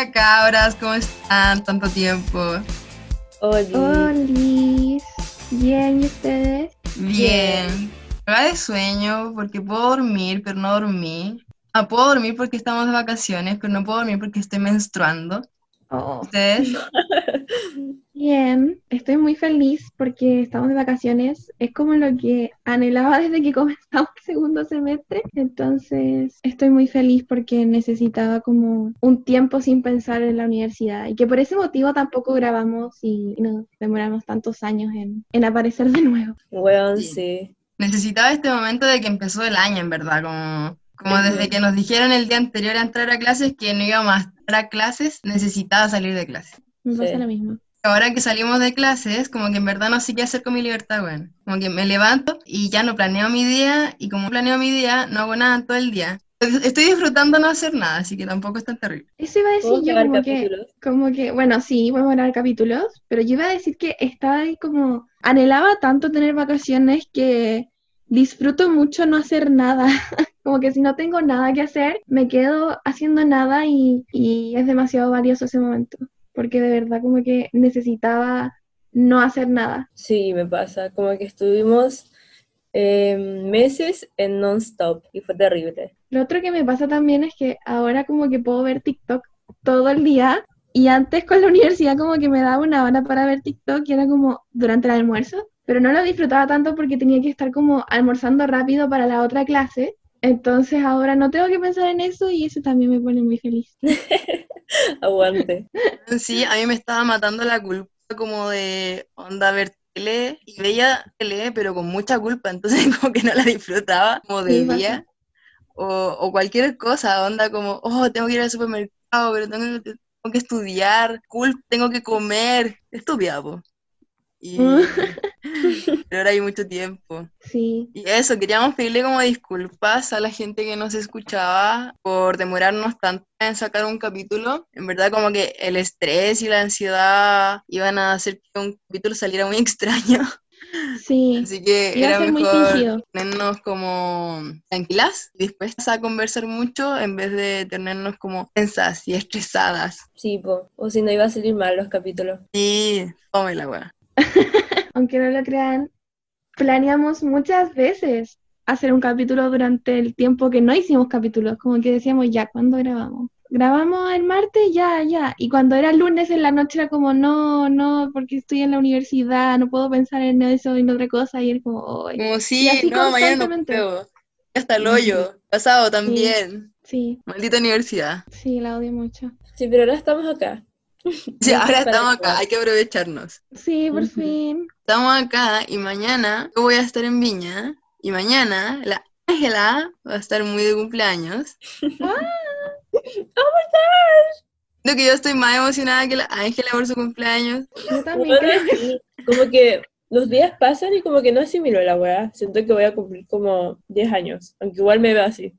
Hola cabras, ¿cómo están? Tanto tiempo. Hola. Hola. Bien, ¿y ustedes? Bien. Me va de sueño porque puedo dormir, pero no dormí. Ah, puedo dormir porque estamos de vacaciones, pero no puedo dormir porque estoy menstruando. Oh, ¿Ustedes? bien, estoy muy feliz porque estamos de vacaciones. Es como lo que anhelaba desde que comenzamos el segundo semestre. Entonces, estoy muy feliz porque necesitaba como un tiempo sin pensar en la universidad. Y que por ese motivo tampoco grabamos y nos demoramos tantos años en, en aparecer de nuevo. Weón, Sí. sí. Necesitaba este momento de que empezó el año, en verdad, como, como desde que nos dijeron el día anterior a entrar a clases que no íbamos a entrar a clases, necesitaba salir de clases. Me pasa Sí. lo mismo. Ahora que salimos de clases, como que en verdad no sé qué hacer con mi libertad, weón. Como que me levanto y ya no planeo mi día, y como planeo mi día, no hago nada todo el día. Estoy disfrutando no hacer nada, así que tampoco es tan terrible. Eso iba a decir ¿Puedo yo, como que, como que, bueno, sí, podemos grabar capítulos, pero yo iba a decir que estaba ahí como, anhelaba tanto tener vacaciones que disfruto mucho no hacer nada. Como que si no tengo nada que hacer, me quedo haciendo nada y, y es demasiado valioso ese momento, porque de verdad como que necesitaba no hacer nada. Sí, me pasa. Como que estuvimos eh, meses en non-stop y fue terrible. Lo otro que me pasa también es que ahora como que puedo ver TikTok todo el día y antes con la universidad como que me daba una hora para ver TikTok y era como durante el almuerzo, pero no lo disfrutaba tanto porque tenía que estar como almorzando rápido para la otra clase. Entonces ahora no tengo que pensar en eso y eso también me pone muy feliz. Aguante. Sí, a mí me estaba matando la culpa como de onda ver tele, y veía tele, pero con mucha culpa, entonces como que no la disfrutaba como debía. O, o cualquier cosa, onda como, oh, tengo que ir al supermercado, pero tengo, que- tengo que estudiar, cool, tengo que comer, estúpida, po. Y, pero ahora hay mucho tiempo. Sí, Y eso, queríamos pedirle como disculpas a la gente que nos escuchaba por demorarnos tanto en sacar un capítulo. En verdad como que el estrés y la ansiedad iban a hacer que un capítulo saliera muy extraño. sí, Así que Iba era mejor tenernos como tranquilas después a conversar mucho en vez de tenernos como tensas y estresadas. Sí, po. O si no iba a salir mal los capítulos. Y tome la weá. aunque no lo crean, planeamos muchas veces hacer un capítulo durante el tiempo que no hicimos capítulos, como que decíamos, ya, ¿cuándo grabamos? Grabamos el martes, ya, ya. Y cuando era lunes en la noche era como, no, no, porque estoy en la universidad, no puedo pensar en eso y en otra cosa. Y era como. Como si, así no, mañana no constantemente. puedo. Hasta el hoyo. Pasado también. Sí, Maldita universidad. sí, la odio mucho. Sí, pero ahora estamos acá. Sí, Gracias ahora estamos acá, hay que aprovecharnos. Sí, por Ujú. fin. Estamos acá y mañana yo voy a estar en Viña y mañana la Ángela va a estar muy de cumpleaños. Lo que yo estoy más emocionada que la Ángela por su cumpleaños. Yo también Bueno, creo. Como que los días pasan y como que no asimilo la weá. Siento que voy a cumplir como 10 años, aunque igual me veo así.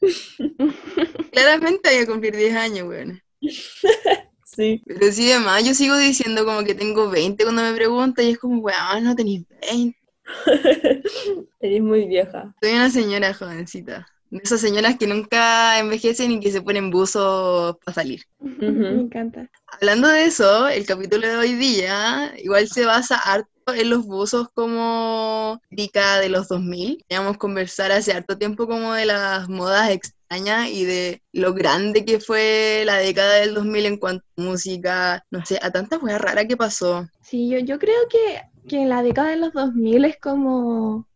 Claramente voy a cumplir 10 años, weón. Sí. Pero sí, además, yo sigo diciendo como que tengo 20 cuando me preguntan y es como, weón, no tenéis 20. Eres muy vieja. Soy una señora jovencita. De esas señoras que nunca envejecen y que se ponen buzos para salir. me encanta. Hablando de eso, el capítulo de hoy día igual se basa harto en los buzos como típica de los 2000. Queríamos conversar hace harto tiempo como de las modas extrañas y de lo grande que fue la década del 2000 en cuanto a música, no sé, a tanta weá rara que pasó. Sí, yo, yo creo que, que la década de los 2000 es como,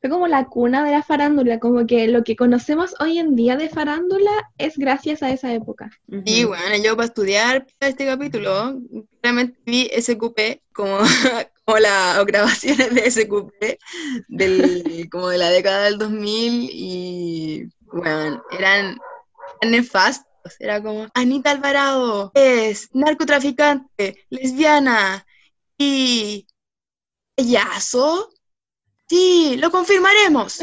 fue como la cuna de la farándula, como que lo que conocemos hoy en día de farándula es gracias a esa época. Y bueno, yo para estudiar este capítulo, realmente vi SQP como, como las grabaciones de SQP del, como de la década del 2000 y bueno, eran, eran nefastos. Era como, Anita Alvarado es narcotraficante, lesbiana y payaso. Sí, lo confirmaremos.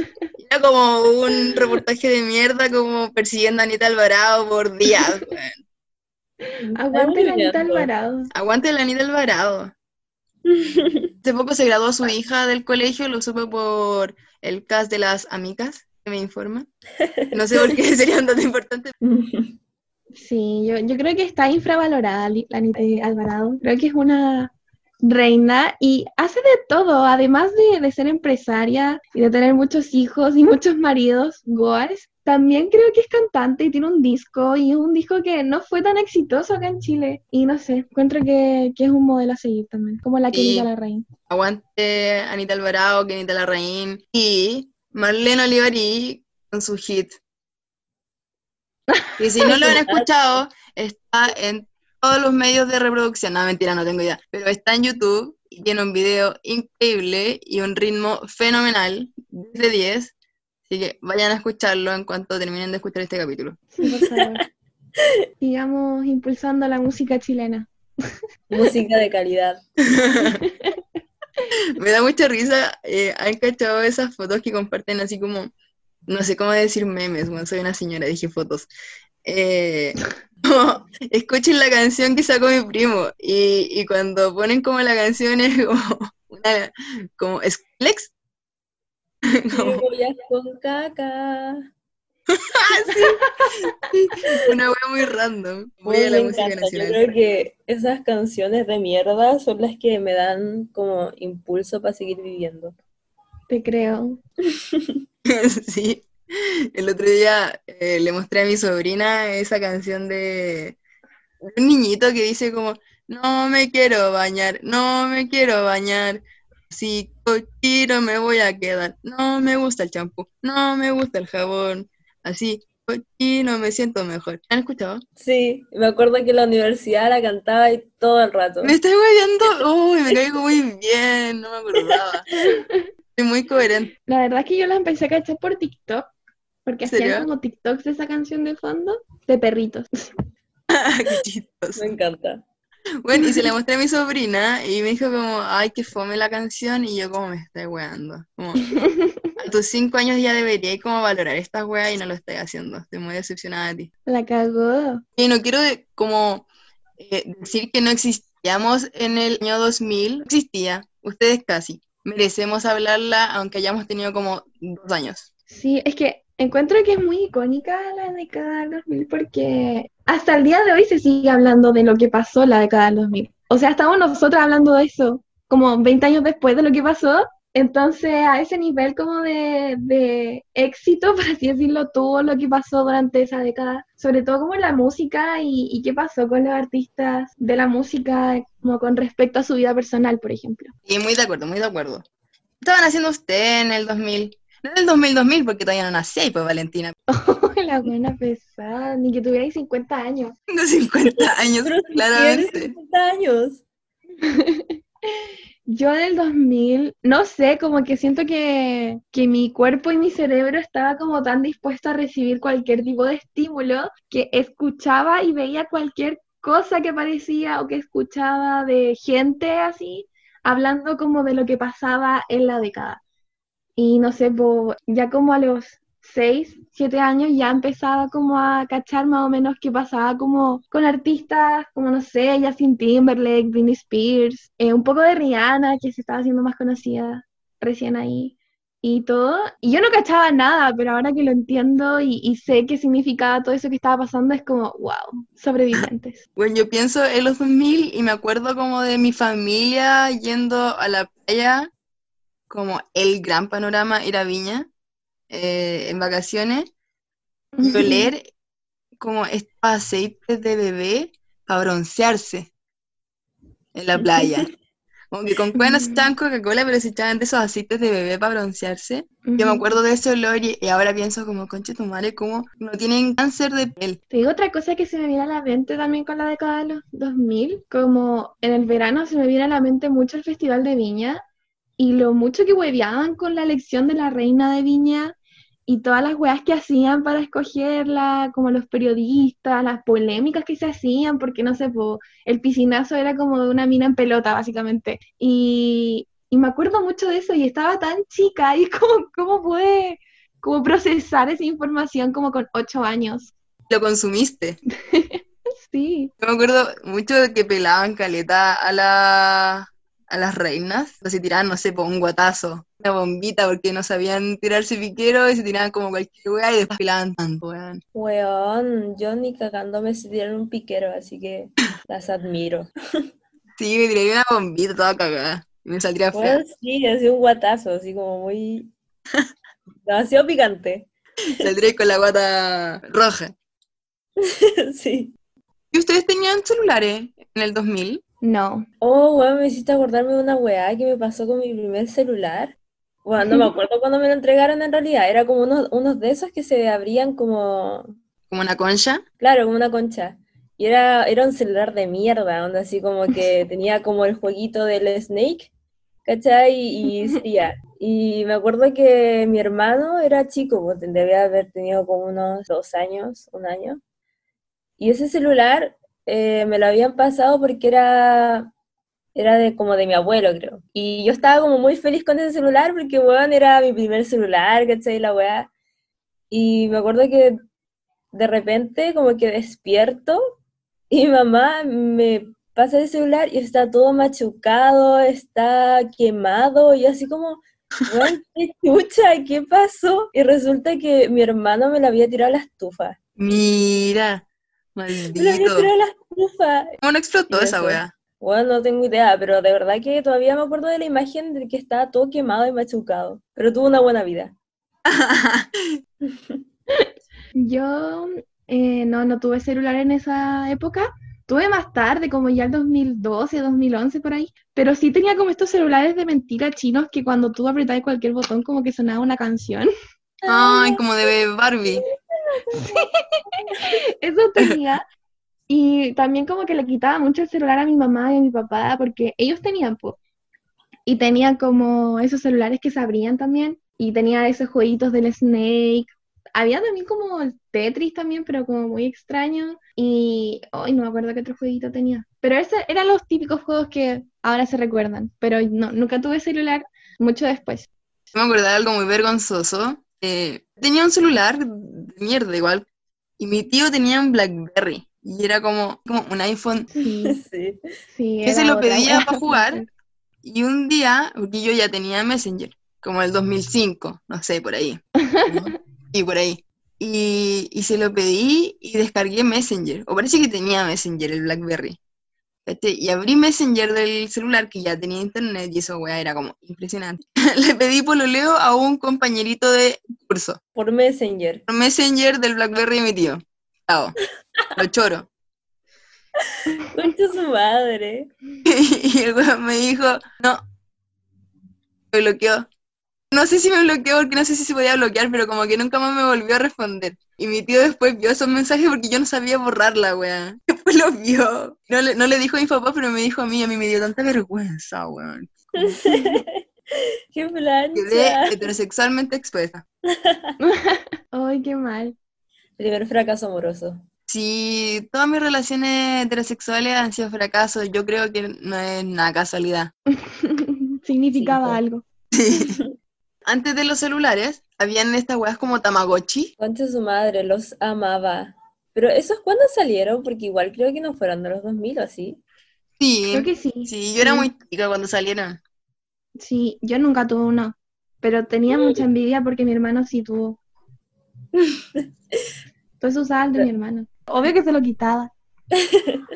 Era como un reportaje de mierda como persiguiendo a Anita Alvarado por días. Aguante la Anita. Alvarado. Aguante la Anita Alvarado. Hace poco se graduó su hija del colegio, lo supe por el cast de las amigas, que me informa. No sé por qué sería dato importante. Sí, yo, yo creo que está infravalorada la Anita Alvarado. Creo que es una reina y hace de todo, además de, de ser empresaria y de tener muchos hijos y muchos maridos, Goars, también creo que es cantante y tiene un disco y es un disco que no fue tan exitoso acá en Chile. Y no sé, encuentro que, que es un modelo a seguir también, como la Sí. querida la reina. Aguante Anita Alvarado, Kenita Larraín y Marlene Olivari con su hit. Y si no lo han escuchado, está en todos los medios de reproducción. No, mentira, no tengo idea. Pero está en YouTube y tiene un video increíble y un ritmo fenomenal, 10 de 10. Así que vayan a escucharlo en cuanto terminen de escuchar este capítulo. Sí, por favor. Sigamos impulsando la música chilena. Música de calidad. Me da mucha risa. eh, ¿Han cachado esas fotos que comparten así como, no sé cómo decir memes? Bueno, soy una señora, dije fotos. Eh, como, escuchen la canción que sacó mi primo. Y, y cuando ponen como la canción es como, una, como Sklex. Cebollas con caca. una wea muy random. Muy Uy, a la me música encanta. Yo nacional. creo que esas canciones de mierda son las que me dan como impulso para seguir viviendo. Te creo. Sí. El otro día eh, le mostré a mi sobrina esa canción de un niñito que dice como, no me quiero bañar, no me quiero bañar, si cochino me voy a quedar, no me gusta el champú, no me gusta el jabón, así, cochino me siento mejor. ¿Han escuchado? Sí, me acuerdo que en la universidad la cantaba y todo el rato. Me estoy guayando, uy, me caigo muy bien, no me acordaba. Soy muy coherente. La verdad es que yo la empecé a cachar por TikTok, porque ¿En hacían como TikToks de esa canción de fondo, de perritos. Qué chistoso. Me encanta. Bueno, y se la mostré a mi sobrina y me dijo como, ay, que fome la canción, y yo como me estoy weando. Como, a tus cinco años ya debería como valorar esta wea y no lo estoy haciendo. Estoy muy decepcionada de ti. La cagó. Y no quiero de- como eh, decir que no existíamos en el año 2000. No existía, ustedes casi. Merecemos hablarla aunque hayamos tenido como dos años. Sí, es que encuentro que es muy icónica la década del 2000 porque hasta el día de hoy se sigue hablando de lo que pasó la década del 2000. O sea, estamos nosotros hablando de eso como 20 años después de lo que pasó. Entonces, a ese nivel como de, de éxito, por así decirlo, tuvo lo que pasó durante esa década, sobre todo como la música y, y qué pasó con los artistas de la música, como con respecto a su vida personal, por ejemplo. Y muy de acuerdo, muy de acuerdo. ¿Qué estaban haciendo usted en el 2000? No en el 2000-2000 porque todavía no nací, pues Valentina. la buena pesada, ni que tuvierais 50 años. Tengo 50 años, claramente. 50 años. Yo del 2000, no sé, como que siento que, que mi cuerpo y mi cerebro estaba como tan dispuesto a recibir cualquier tipo de estímulo que escuchaba y veía cualquier cosa que aparecía o que escuchaba de gente así, hablando como de lo que pasaba en la década. Y no sé, po, ya como a los 6, 7 años ya empezaba como a cachar más o menos qué pasaba como con artistas como, no sé, Justin Timberlake, Britney Spears, eh, un poco de Rihanna que se estaba haciendo más conocida recién ahí y todo. Y yo no cachaba nada, pero ahora que lo entiendo y, y sé qué significaba todo eso que estaba pasando, es como, wow, sobrevivientes. Bueno, yo pienso en los 2000 y me acuerdo como de mi familia yendo a la playa, como el gran panorama era Viña, eh, en vacaciones, y oler como estos aceites de bebé para broncearse en la playa. Como que con cuernos se echaban Coca-Cola, pero se echaban de esos aceites de bebé para broncearse. Yo me acuerdo de ese olor y, y ahora pienso como, conche tu madre, como no tienen cáncer de piel. Te digo otra cosa que se me viene a la mente también con la década de los 2000, como en el verano se me viene a la mente mucho el Festival de Viña y lo mucho que hueveaban con la elección de la reina de Viña y todas las weas que hacían para escogerla, como los periodistas, las polémicas que se hacían, porque no sé, po, el piscinazo era como de una mina en pelota, básicamente. Y, y me acuerdo mucho de eso y estaba tan chica y como, ¿cómo pude como procesar esa información como con ocho años? Lo consumiste. Sí. Yo me acuerdo mucho de que pelaban caleta a la, a las reinas, o se tiraban, no sé, por un guatazo, una bombita, porque no sabían tirarse piquero y se tiraban como cualquier weá y después pilaban tanto, weón. Weón, yo ni cagándome se tiraron un piquero, así que las admiro. Sí, me tiré una bombita toda cagada. Y me saldría fea. Sí, así un guatazo, así como muy... demasiado picante. Saldría con la guata roja. sí. ¿Y ustedes tenían celulares en el 2000? No. Oh, weón, me hiciste acordarme de una weá que me pasó con mi primer celular. Bueno, no me acuerdo cuándo me lo entregaron en realidad. Era como unos, unos de esos que se abrían como, Como una concha. claro, como una concha. Y era, era un celular de mierda, onda así como que tenía como el jueguito del Snake, ¿cachai? Y, y. Y me acuerdo que mi hermano era chico, pues debía haber tenido como unos dos años, un año. Y ese celular eh, me lo habían pasado porque era, era de, como de mi abuelo, creo. Y yo estaba como muy feliz con ese celular porque, weón, era mi primer celular, ¿cachai? La weá. Y me acuerdo que de repente como que despierto y mamá me pasa el celular y está todo machucado, está quemado y así como, qué chucha, ¿qué pasó? Y resulta que mi hermano me lo había tirado a la estufa. Mira, maldito. tirado a la estufa. ¿Cómo no explotó esa wea? Bueno, no tengo idea, pero de verdad que todavía me acuerdo de la imagen de que estaba todo quemado y machucado, pero tuvo una buena vida. Yo eh, no, no tuve celular en esa época. Tuve más tarde, como ya el 2012, 2011 por ahí. Pero sí tenía como estos celulares de mentira chinos que cuando tú apretabas cualquier botón como que sonaba una canción. Ay, como de Barbie. Eso tenía. Y también como que le quitaba mucho el celular a mi mamá y a mi papá porque ellos tenían, po. Y tenían como esos celulares que se abrían también. Y tenía esos jueguitos del Snake. Había también como Tetris también, pero como muy extraño. Y hoy no me acuerdo qué otro jueguito tenía. Pero esos eran los típicos juegos que ahora se recuerdan. Pero no, nunca tuve celular mucho después. Me acuerdo de algo muy vergonzoso. Eh, tenía un celular de mierda igual. Y mi tío tenía un Blackberry. Y era como, como un iPhone. Sí, Sí. sí. Que se lo pedía para jugar. Y un día, porque yo ya tenía Messenger, como el 2005, no sé, por ahí. ¿no? Y por ahí. Y, y se lo pedí y descargué Messenger. O parece que tenía Messenger, el BlackBerry. ¿Cachai? Y abrí Messenger del celular que ya tenía internet y eso, weá, era como impresionante. Le pedí pololeo a un compañerito de curso. Por Messenger. Por Messenger del BlackBerry de mi tío. Chao. Lo choro. Concha su madre. Y el weón me dijo, no, me bloqueó. No sé si me bloqueó porque no sé si se podía bloquear, pero como que nunca más me volvió a responder. Y mi tío después vio esos mensajes porque yo no sabía borrarla, weón. Después los vio. No le, no le dijo a mi papá, pero me dijo a mí, a mí me dio tanta vergüenza, weón. Qué Quedé plancha. heterosexualmente expuesta. Ay, qué mal. Primer fracaso amoroso. Si todas mis relaciones heterosexuales han sido fracasos, yo creo que no es nada casualidad. Significaba Sí, algo. Antes de los celulares, habían estas weas como Tamagotchi. Concha su madre, los amaba. Pero esos cuándo salieron, porque igual creo que no fueron de los 2000 o así. Sí, Creo que sí. sí, yo era muy chica cuando salieron. Sí, yo nunca tuve uno, pero tenía mucha envidia porque mi hermano sí tuvo. Entonces usaba el de mi hermano. Obvio que se lo quitaba.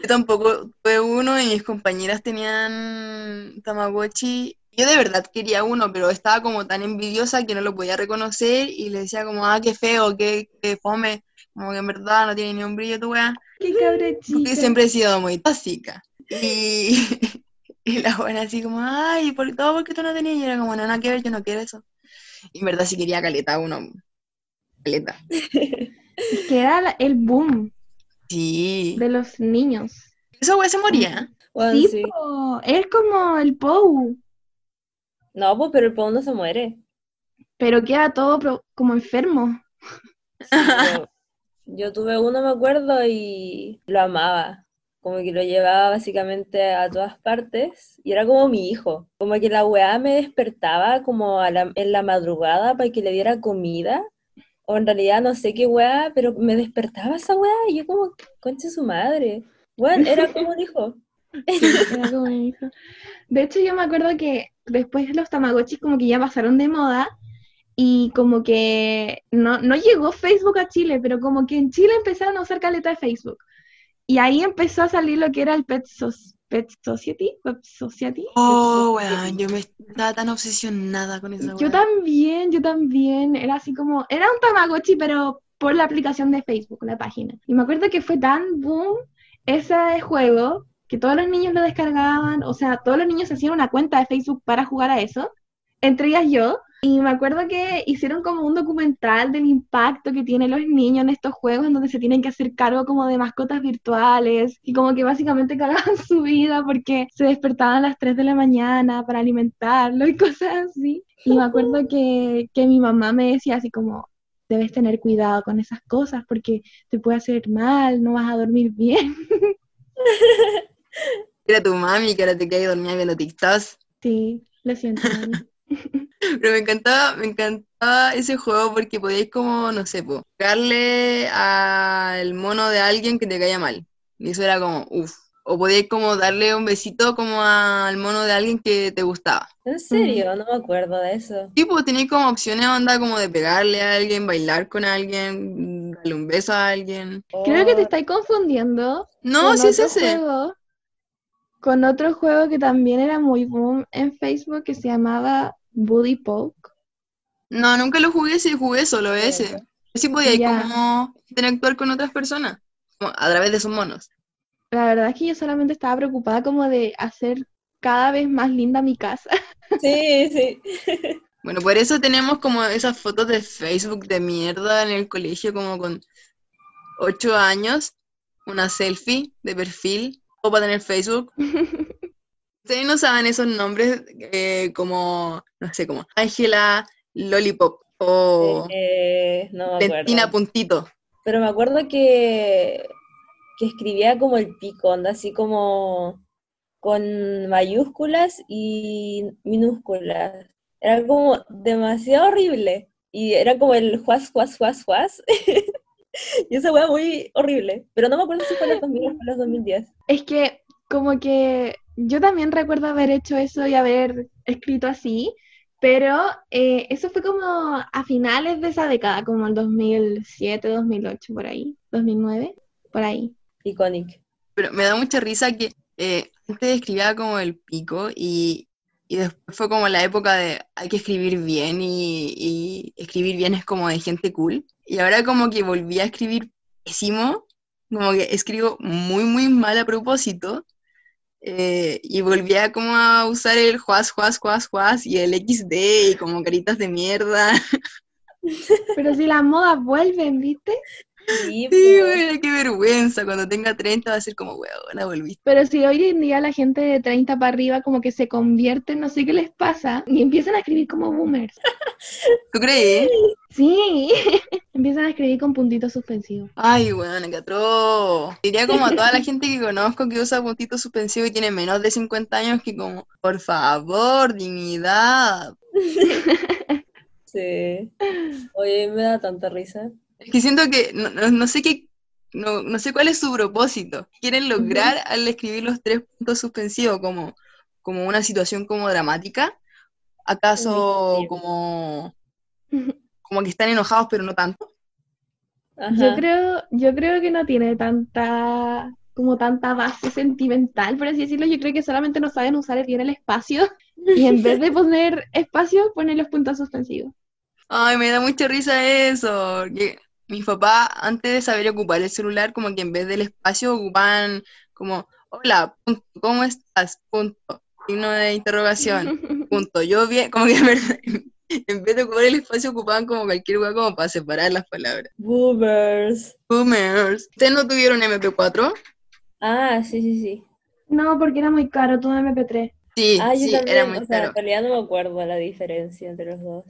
Yo tampoco tuve uno y mis compañeras tenían Tamagotchi. Yo de verdad quería uno, pero estaba como tan envidiosa que no lo podía reconocer y le decía como, ah, qué feo, qué, qué fome. Como que en verdad no tiene ni un brillo tu wea. Qué cabra Porque siempre he sido muy tóxica. Y, y la buena así como, ay, por todo porque tú no tenías. Y era como, no, nada que ver, yo no quiero eso. Y en verdad sí quería caleta uno. Caleta. Que era el boom Sí. de los niños. Esa wea se moría. Bueno, Sí, sí. po, es como el Pou, No, pues, pero el Pau no se muere. pero queda todo pro- como enfermo. Sí, yo, yo tuve uno, me acuerdo, y lo amaba. Como que lo llevaba básicamente a todas partes y era como mi hijo. Como que la weá me despertaba como a la- en la madrugada para que le diera comida. O en realidad no sé qué weá, pero me despertaba esa weá y yo como, concha su madre. Bueno, era como un hijo. Era como. De hecho, yo me acuerdo que después los Tamagotchis como que ya pasaron de moda y como que no, no llegó Facebook a Chile, pero como que en Chile empezaron a usar caleta de Facebook. Y ahí empezó a salir lo que era el Pet, Sos- Pet Society. Web Society. Oh, weón, yo me estaba tan obsesionada con esa Yo también, yo también. Era así como, era un Tamagotchi, pero por la aplicación de Facebook, la página. Y me acuerdo que fue tan boom ese juego que todos los niños lo descargaban, o sea, todos los niños hacían una cuenta de Facebook para jugar a eso, entre ellas yo. Y me acuerdo que hicieron como un documental del impacto que tienen los niños en estos juegos, en donde se tienen que hacer cargo como de mascotas virtuales y como que básicamente cagaban su vida porque se despertaban a las 3 de la mañana para alimentarlo y cosas así. Y me acuerdo que, que mi mamá me decía así como, debes tener cuidado con esas cosas porque te puede hacer mal, no vas a dormir bien. Era tu mami que ahora te quedas dormida viendo TikToks. Sí, lo siento. Pero me encantaba, me encantaba ese juego porque podíais como, no sé, po, pegarle al mono de alguien que te caía mal. Y eso era como, uff. O podíais como darle un besito como al mono de alguien que te gustaba. ¿En serio? No me acuerdo de eso. Y pues teníais como opciones, onda, como de pegarle a alguien, bailar con alguien, darle un beso a alguien. Creo que te Oh, estáis confundiendo No, sí es ese. juego, con otro juego que también era muy boom en Facebook que se llamaba Buddy Poke. No, nunca lo jugué, sí jugué solo ese. Sí podíais Ya. como interactuar con otras personas, como a través de sus monos. La verdad es que yo solamente estaba preocupada como de hacer cada vez más linda mi casa. Sí, sí. Bueno, por eso tenemos como esas fotos de Facebook de mierda en el colegio, como con ocho años, una selfie de perfil, para tener Facebook. Ustedes no saben esos nombres eh, como, no sé, como Ángela Lollipop o Eh, no Valentina. Puntito. Pero me acuerdo que, que escribía como el pico, onda así como con mayúsculas y minúsculas. Era como demasiado horrible. Y era como el juas, juas, juas, juas. Y esa wea muy horrible. Pero no me acuerdo si fue en los 2000 o fue en los 2010. Es que como que yo también recuerdo haber hecho eso y haber escrito así, pero eh, eso fue como a finales de esa década, como el 2007, 2008, por ahí, 2009, por ahí. Iconic. Pero me da mucha risa que eh, antes escribía como el pico y, y después fue como la época de hay que escribir bien y, y escribir bien es como de gente cool. Y ahora como que volví a escribir pésimo, como que escribo muy, muy mal a propósito. eh, y volví a como a usar el juas, juas, juas, juas y el XD y como caritas de mierda. Pero si las modas vuelven, ¿viste? Sí, güey, qué vergüenza. Cuando tenga 30 va a ser como, weón, volviste. Pero si hoy en día la gente de 30 para arriba como que se convierte, no sé qué les pasa, y empiezan a escribir como boomers. ¿Tú crees? Sí, empiezan a escribir con puntitos suspensivos. Ay, weón, qué atroz. Diría como a toda la gente que conozco que usa puntito suspensivo y tiene menos de 50 años que como, por favor, dignidad. Sí. Oye, me da tanta risa. Es que siento que no, no- no sé qué, no, no sé cuál es su propósito. Quieren lograr al escribir los tres puntos suspensivos como, como una situación como dramática. ¿Acaso Sí. como, como que están enojados pero no tanto? Yo creo, yo creo que no tiene tanta, como tanta base sentimental, por así decirlo. Yo creo que solamente no saben usar bien el espacio y en vez de poner espacio, ponen los puntos suspensivos. Ay, me da mucha risa eso. Mi papá, antes de saber ocupar el celular, como que en vez del espacio ocupaban como, hola, punto, ¿cómo estás? Punto, signo de interrogación, punto. Yo bien, como que en vez de ocupar el espacio ocupaban como cualquier lugar como para separar las palabras. Boomers. Boomers. ¿Ustedes no tuvieron MP4? Ah, sí, sí, sí. No, porque era muy caro, todo MP3. Sí, Ah, yo sí, también, era muy o sea, caro. en realidad no me acuerdo la diferencia entre los dos.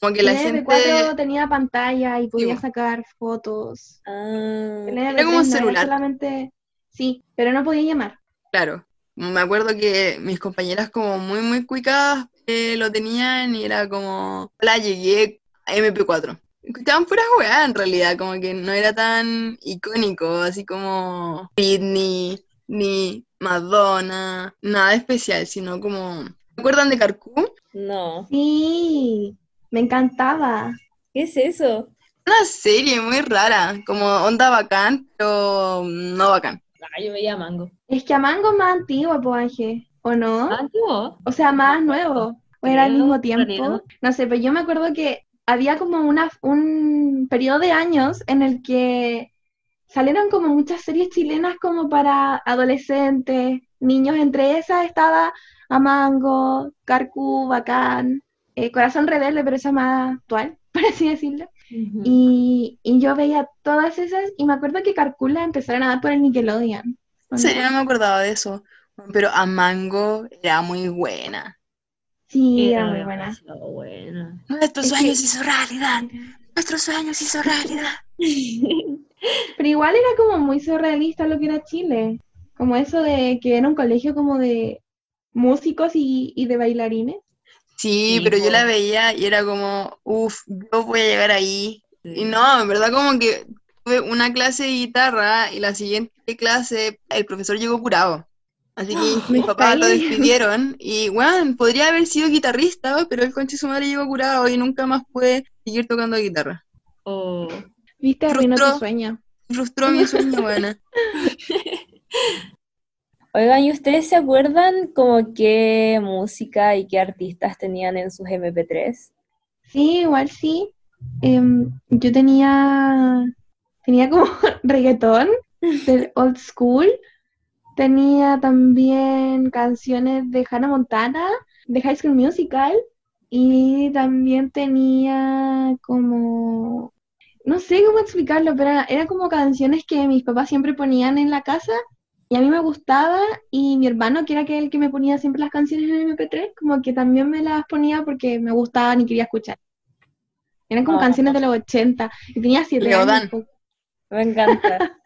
Como que la el gente, MP4 tenía pantalla y podía sacar fotos. Ah, El Era como un MP3 no, celular. solamente, sí, pero no podía llamar. claro, me acuerdo que mis compañeras como muy, muy cuicadas eh, lo tenían y era como, hola, llegué a MP4. Escuchaban puras weas en realidad, como que no era tan icónico, así como Britney, ni Madonna, nada especial, sino como... ¿Se acuerdan de Carcú? No. Sí, me encantaba. ¿Qué es eso? Una serie muy rara, como onda bacán, pero no bacán. Ah, yo veía Mango. Es que a Mango es más antiguo, pues, Ángel, ¿o no? Ah, ¿no? O sea, más nuevo. O era al mismo tiempo. No sé, pero yo me acuerdo que había como una, un periodo de años en el que salieron como muchas series chilenas como para adolescentes, niños. Entre esas estaba Amango, Carcú, Bacán, eh, Corazón Rebelde, pero esa más actual, por así decirlo. Y, y yo veía todas esas y me acuerdo que Carcú la empezaron a dar por el Nickelodeon. ¿o En no? me acordaba de eso. Pero a Mango era muy buena. Sí, era muy buena. Nuestros Es que- sueños hizo realidad. Nuestros sueños hizo realidad. Pero igual era como muy surrealista lo que era Chile. Como eso de que era un colegio como de músicos y, y de bailarines. Sí, Sí, pero yo la veía y era como, uff, yo voy a llegar ahí. Y no, en verdad como que tuve una clase de guitarra y la siguiente clase el profesor llegó curado. Así que mis Me papás lo despidieron y, bueno, podría haber sido guitarrista, pero el conche su madre llegó curado y nunca más pude seguir tocando guitarra. Oh. Viste, arruinó tu sueño. Frustró mi sueño, buena. Oigan, ¿y ustedes se acuerdan como qué música y qué artistas tenían en sus MP3? Sí, igual sí. Em, yo tenía, tenía como reggaetón del old school. Tenía también canciones de Hannah Montana, de High School Musical. Y también tenía como, no sé cómo explicarlo, pero era, como canciones que mis papás siempre ponían en la casa y a mí me gustaba y mi hermano, que era que el que me ponía siempre las canciones en MP3, como que también me las ponía porque me gustaban y quería escuchar. Eran como Oh. canciones de los 80 y tenía 7 Leodán. años. po. Me encanta.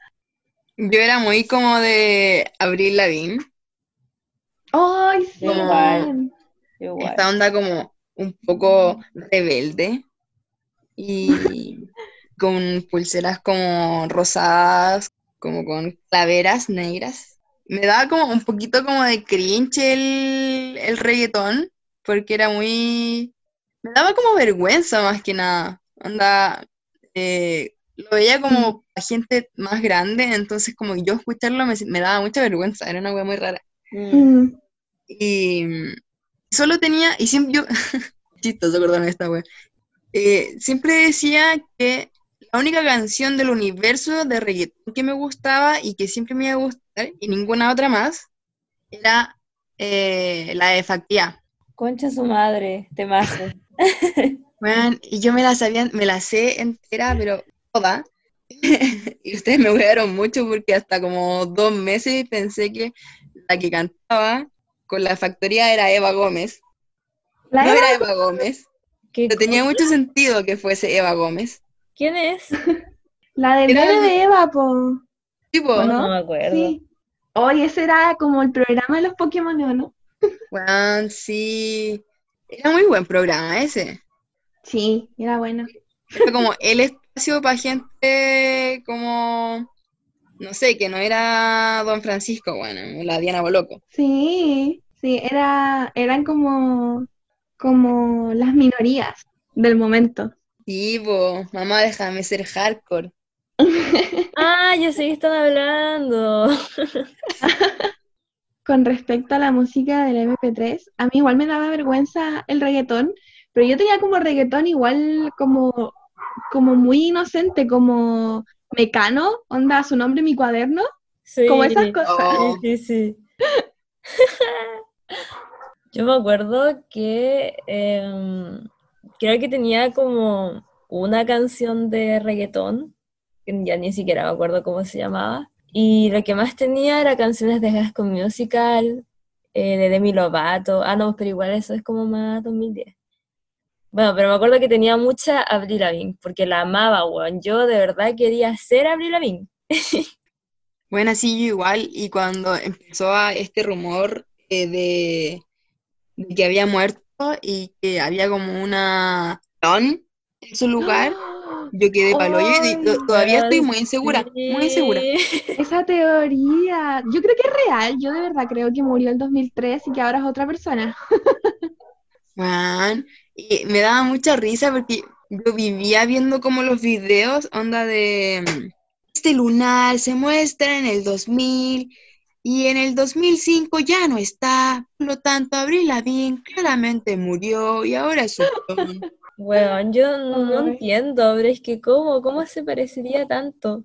Yo era muy como de Abril Lavigne. ¡Ay, sí! Igual. Igual. Esta onda como un poco rebelde y con pulseras como rosadas, como con claveras negras. Me daba como un poquito como de cringe el, el reggaetón, porque era muy... Me daba como vergüenza más que nada. Onda, eh, lo veía como a gente más grande, entonces como yo escucharlo me, me daba mucha vergüenza, era una wea muy rara. Mm. Mm, Y mm, solo tenía, y siempre yo, chistoso acordarme de esta wea, Eh, siempre decía que la única canción del universo de reggaetón que me gustaba y que siempre me iba a gustar, y ninguna otra más, era eh, la de Factia. Concha su madre, temazo. Bueno, y yo me la sabía, me la sé entera, pero toda. y ustedes me huearon mucho porque hasta como dos meses pensé que la que cantaba con la factoría era Eva Gómez. La no Eva- era Eva Gómez, ¿Qué pero tenía mucho sentido que fuese Eva Gómez. ¿Quién es? la del Era de Eva, po. Tipo, ¿O No, no? me acuerdo. Sí. Oye, ese era como el programa de los Pokémon, ¿o ¿no? weón, sí. Era muy buen programa ese. Sí, era bueno. Era como el espacio para gente como, no sé, que no era Don Francisco, bueno, o la Diana Boloco. Sí, sí, era, eran como, como las minorías del momento. Sí, po, mamá, déjame ser hardcore. Ah, ya sé que están hablando. Con respecto a la música del MP3, a mí igual me daba vergüenza el reggaetón, pero yo tenía como reggaetón igual como, como muy inocente, como Mecano, onda su nombre en mi cuaderno, Sí. como esas cosas. Oh. Sí, sí, sí. Yo me acuerdo que em, creo que tenía como una canción de reggaetón, que ya ni siquiera me acuerdo cómo se llamaba. Y lo que más tenía era canciones de School Musical, eh, de Demi Lovato. Ah, no, pero igual eso es como más 2010. Bueno, pero me acuerdo que tenía mucha Avril Lavigne, porque la amaba, weón. Yo de verdad quería ser Avril Lavigne. Bueno, sí, yo igual, y cuando empezó a este rumor eh, de, de que había muerto y que había como una en su lugar, yo quedé palo y todavía estoy muy insegura, muy insegura. Esa teoría, yo creo que es real. Yo de verdad creo que murió en 2003 y que ahora es otra persona. Weón, y me daba mucha risa porque yo vivía viendo como los videos, onda de mm, este lunar se muestra en el 2000 y en el 2005 ya no está, por lo tanto Avril Lavigne claramente murió y ahora es un. Weón, yo no Ay. entiendo, pero es que ¿cómo? ¿Cómo se parecería tanto?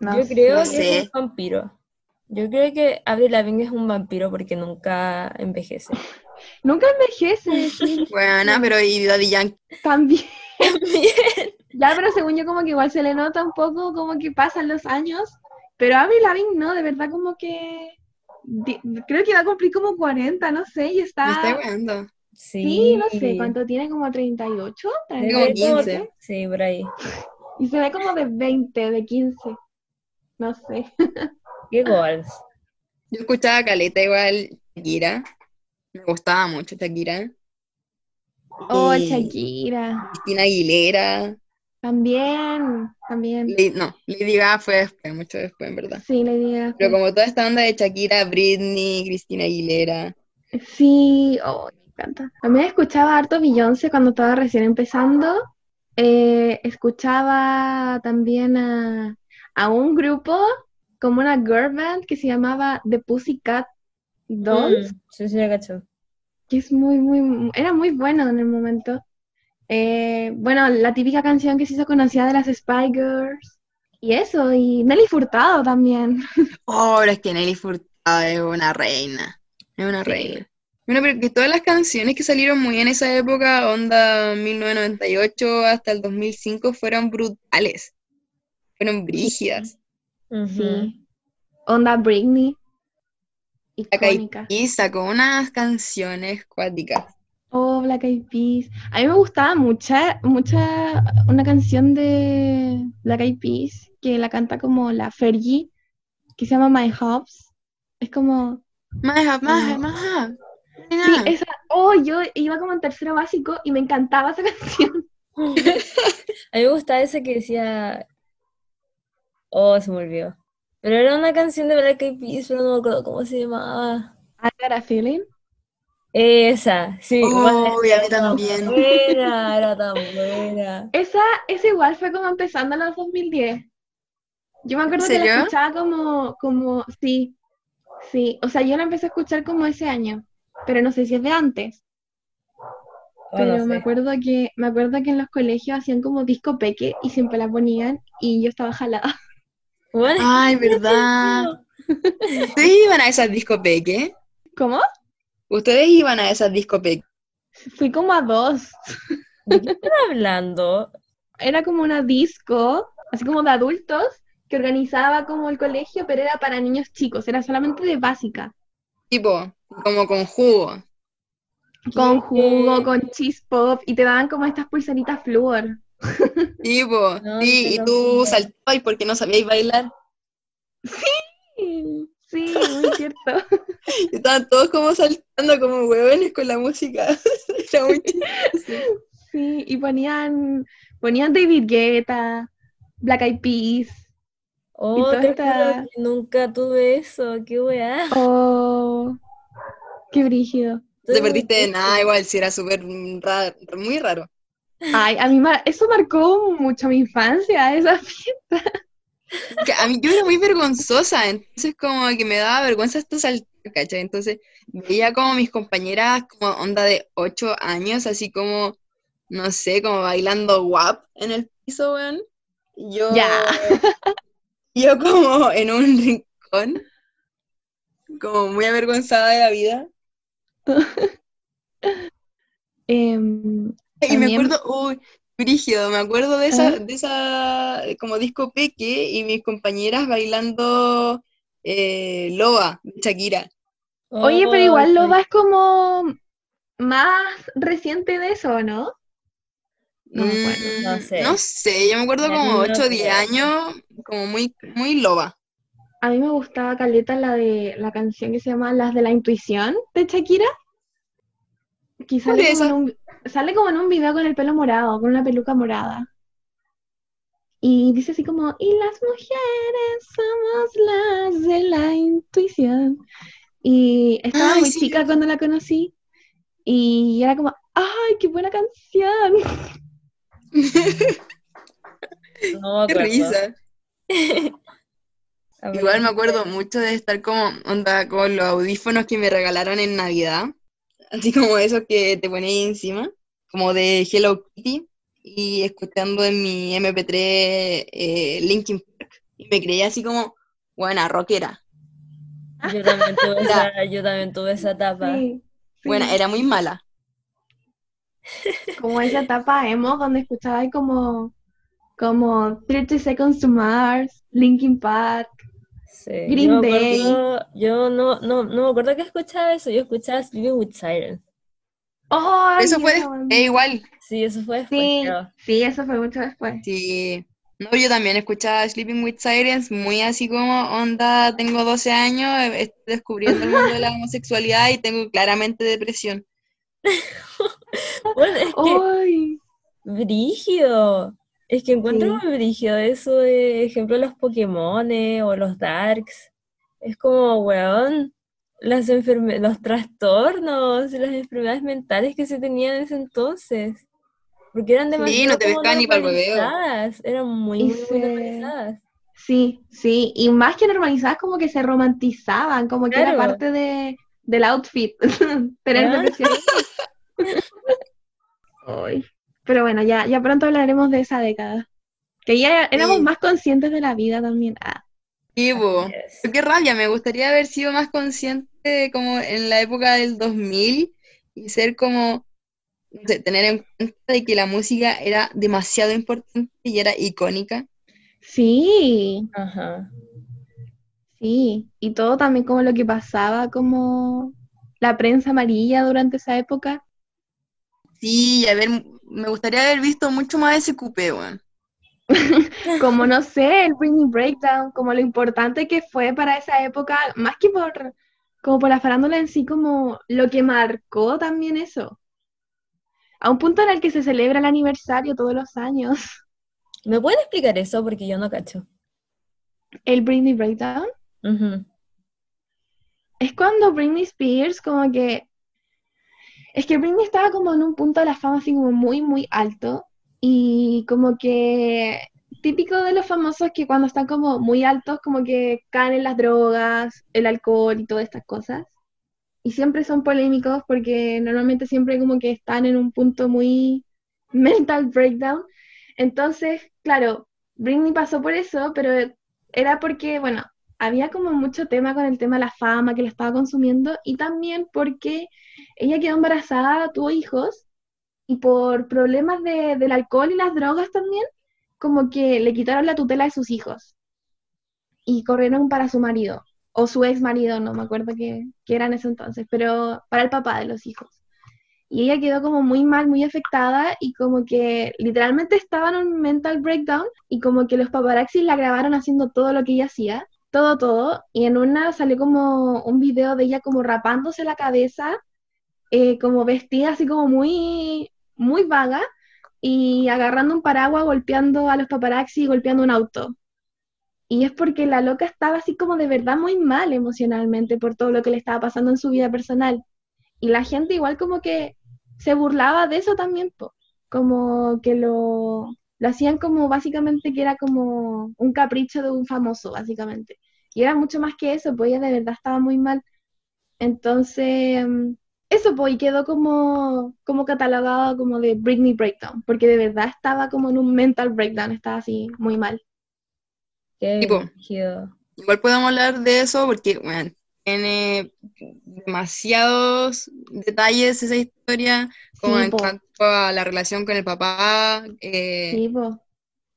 No Yo creo no que sé. es un vampiro. Yo creo que Avril Lavigne es un vampiro porque nunca envejece. Nunca envejece. sí, Buena, pero y Daddy Yankee, También. Ya, pero según yo como que igual se le nota un poco como que pasan los años, pero Avril Lavigne no, de verdad como que di- creo que va a cumplir como 40, no sé, y me está estoy weando. Sí, no sé, ¿cuánto tiene? ¿Como 38? Debe Como 38, como- 15. Sí, por ahí. Y se ve como de 20, de 15. No sé. Qué goals. Yo escuchaba Caleta igual Shakira, me gustaba mucho Shakira, Oh, Y- Shakira. Cristina Aguilera, También, también. No, Lady Gaga fue después, mucho después en verdad. Sí, Lady Gaga. Pero como toda esta onda de Shakira, Britney, Cristina Aguilera. Sí, oh, me encanta. También escuchaba harto Beyoncé cuando estaba recién empezando. Eh, escuchaba también a, a un grupo, como una girl band que se llamaba The Pussycat Dolls, Mm, sí, sí, que es muy, muy, era muy bueno en el momento. Eh, bueno, la típica canción que se hizo conocida de las Spy Girls. Y eso, y Nelly Furtado también. Oh, pero es que Nelly Furtado es una reina. Es una Sí. reina. Bueno, pero que todas las canciones que salieron muy en esa época, onda 1998 hasta el 2005, fueron brutales. Fueron brígidas. Ujú. Sí. Onda Britney. Icónica. Peas sacó unas canciones cuáticas. Oh, Black Eyed Peas. A mí me gustaba mucha, mucha, una canción de Black Eyed Peas que la canta como la Fergie, que se llama My Hubs. Es como, Más, más, Oh. más. sí, esa, oh, yo iba como en tercero básico y me encantaba esa canción. A mí me gustaba esa que decía. Oh, se me olvidó. Pero era una canción de Black Eyed Peas, pero no me acuerdo cómo se llamaba. I Got a Feeling. Esa, sí. Oh, bueno, y a mí era tan también. buena, era tan buena. Esa, esa igual fue como empezando en los 2010. Yo me acuerdo que la escuchaba como, como, sí, sí. O sea, yo la empecé a escuchar como ese año, pero no sé si es de antes. Oh, Pero me sé. acuerdo que, me acuerdo que en los colegios hacían como disco peque y siempre la ponían y yo estaba jalada. Bueno, Ay, verdad. ¿Ustedes iban a esas discopeques? ¿Cómo? ¿Ustedes iban a esas discopeques? Fui como a dos. ¿de qué están hablando? Era como una disco, así como de adultos, que organizaba como el colegio, pero era para niños chicos, era solamente de básica. Tipo, como con jugo. Con jugo, con cheese pop, y te daban como estas pulseritas flúor. Tipo, No, sí, y tú saltabas porque no sabíais bailar. Sí, sí, muy cierto. Y estaban todos como saltando como huevones con la música. Era muy chistoso. Sí, y ponían, ponían David Guetta, Black Eyed Peas. Oh, esta- nunca tuve eso, qué weá. Oh, qué brígido. No te perdiste de nada, igual, si era súper raro, muy raro. Ay, a mí ma- eso marcó mucho mi infancia, esa fiesta. Que a mí yo era muy vergonzosa, entonces como que me daba vergüenza esto saltar, ¿cachai? Entonces veía como mis compañeras como onda de 8 años, así como, no sé, como bailando guap en el piso, weón. Y yo, Ya. yo como en un rincón, como muy avergonzada de la vida. Em, Y me acuerdo, uy, brígido, me acuerdo de esa, ¿Ah? de esa como disco peque y mis compañeras bailando eh, Loba de Shakira. Oye, pero Oh, igual Loba es como más reciente de eso, ¿no? No me acuerdo. Mm, no sé. no sé, yo me acuerdo Ya como no 8 o 10 creo. años, como muy, muy Loba. A mí me gustaba caleta la de la canción que se llama Las de la Intuición de Shakira. ¿Cuál sale como, en un, sale como en un video con el pelo morado, con una peluca morada. Y dice así como, y las mujeres somos las de la intuición. Y estaba Ay, muy sí. chica cuando la conocí. Y era como, ¡ay, qué buena canción! No Qué acuerdo. risa. Igual me acuerdo mucho de estar como, onda, con los audífonos que me regalaron en Navidad, así como esos que te pones ahí encima, como de Hello Kitty, y escuchando en mi MP3 eh, Linkin Park, y me creía así como, buena, rockera. Yo también tuve esa, yo también tuve esa etapa. Sí, sí. Buena, era muy mala. Como esa etapa emo donde escuchaba como, como 30 Seconds to Mars, Linkin Park. Green yo me Day. acuerdo- yo no, no, no me acuerdo que escuchaba eso, yo escuchaba Sleeping with Sirens. ¡Oh! Eso fue, banda! es igual, Sí, eso fue después, Sí, creo. sí, eso fue mucho después. sí. No, yo también escuchaba Sleeping with Sirens, muy así como, onda, tengo 12 años, eh, estoy descubriendo el mundo de la homosexualidad y tengo claramente depresión. Bueno, es que ¡Ay! brígido. Es que encuentro Sí. muy brígido eso de, ejemplo, los Pokémones o los Darks. Es como, weón, las enferme- los trastornos y las enfermedades mentales que se tenían en ese entonces. Porque eran Sí, demasiado no te pescaban ni hueveo. normalizadas. Eran muy, muy, muy normalizadas. Sí, sí, y más que normalizadas, como que se romantizaban, como que era Claro. parte de, del outfit, tener depresión. Ay. Pero bueno, ya, ya pronto hablaremos de esa década. Que ya éramos Sí. más conscientes de la vida también. Ah, Sí, Qué rabia, me gustaría haber sido más consciente como en la época del 2000 y ser como, no sé, tener en cuenta de que la música era demasiado importante y era icónica. sí, Ajá. sí. Y todo también como lo que pasaba, como la prensa amarilla durante esa época. Sí, y haber, me gustaría haber visto mucho más SQP, weón. Como no sé, el Britney Breakdown, como lo importante que fue para esa época, más que por, como por la farándula en sí, como lo que marcó también eso. A un punto en el que se celebra el aniversario todos los años. ¿Me pueden explicar eso? Porque yo no cacho. El Britney Breakdown Ujú. es cuando Britney Spears como que... Es que Britney estaba como en un punto de la fama así como muy, muy alto y como que típico de los famosos que cuando están como muy altos como que caen en las drogas, el alcohol y todas estas cosas. Y siempre son polémicos porque normalmente siempre como que están en un punto muy mental breakdown. Entonces, claro, Britney pasó por eso, pero era porque, bueno, había como mucho tema con el tema de la fama que la estaba consumiendo y también porque ella quedó embarazada, tuvo hijos y por problemas de- del alcohol y las drogas también, como que le quitaron la tutela de sus hijos y corrieron para su marido o su ex marido, no me acuerdo qué, qué era en ese entonces, pero para el papá de los hijos. Y ella quedó como muy mal, muy afectada y como que literalmente estaba en un mental breakdown y como que los paparazzis la grabaron haciendo todo lo que ella hacía, todo, todo. Y en una salió como un video de ella como rapándose la cabeza, eh, como vestida así como muy, muy vaga y agarrando un paraguas, golpeando a los paparazzi y golpeando un auto. Y es porque la loca estaba así como de verdad muy mal emocionalmente por todo lo que le estaba pasando en su vida personal. Y la gente igual como que se burlaba de eso también, po. como que lo, lo hacían como básicamente que era como un capricho de un famoso, básicamente. Y era mucho más que eso, pues ella de verdad estaba muy mal. Entonces, mm, eso pues, y quedó como, como catalogado como de Britney Breakdown, porque de verdad estaba como en un mental breakdown, estaba así muy mal. Qué Tipo. Igual podemos hablar de eso porque, bueno, tiene demasiados detalles esa historia, como Sí, en po. cuanto a la relación con el papá, eh, Sí, po.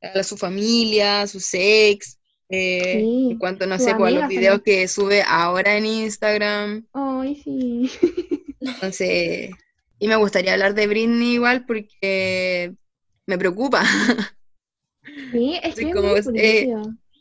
a su familia, su ex, eh, Sí, en cuanto, no sé, a los videos también. que sube ahora en Instagram. Ay, sí. Entonces, y me gustaría hablar de Britney igual porque me preocupa. Sí, es que como muy es, eh.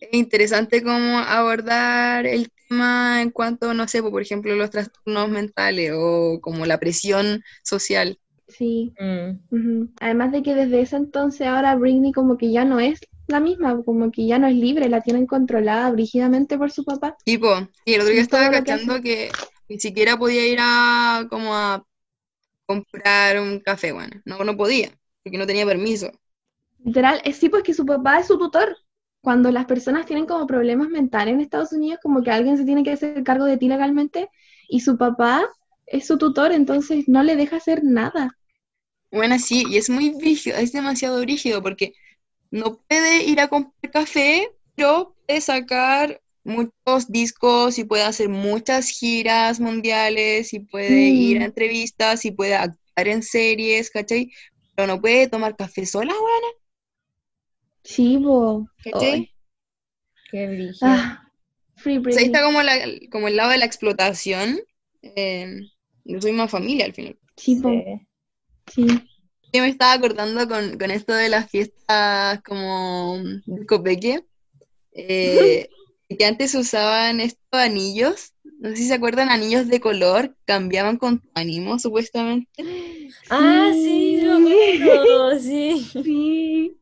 Es interesante cómo abordar el tema en cuanto, no sé, pues, por ejemplo, los trastornos mentales o como la presión social. Sí. Mm. Además de que desde ese entonces ahora Britney como que ya no es la misma, como que ya no es libre, la tienen controlada brígidamente por su papá. Tipo, y el otro día estaba que cachando que ni siquiera podía ir a como a comprar un café, bueno, no, no podía, porque no tenía permiso. Literal, es sí, pues que su papá es su tutor. Cuando las personas tienen como problemas mentales en Estados Unidos, como que alguien se tiene que hacer cargo de ti legalmente y su papá es su tutor, entonces no le deja hacer nada. Bueno, sí, y es muy brígido, es demasiado brígido porque no puede ir a comprar café, pero puede sacar muchos discos y puede hacer muchas giras mundiales y puede Mm. ir a entrevistas y puede actuar en series, ¿cachai? Pero no puede tomar café sola, weón, Sí, bo. ¿cachai? Ay. Qué brillo. Ah, Free O sea, ahí está como, la, como el lado de la explotación eh, su misma familia al final. Sí, bo. Sí. Yo me estaba acordando con, con esto de las fiestas como de Copeque, eh, que antes usaban estos anillos, no sé si se acuerdan, anillos de color, cambiaban con tu ánimo, supuestamente. Ah, sí, acuerdo, sí. Sí.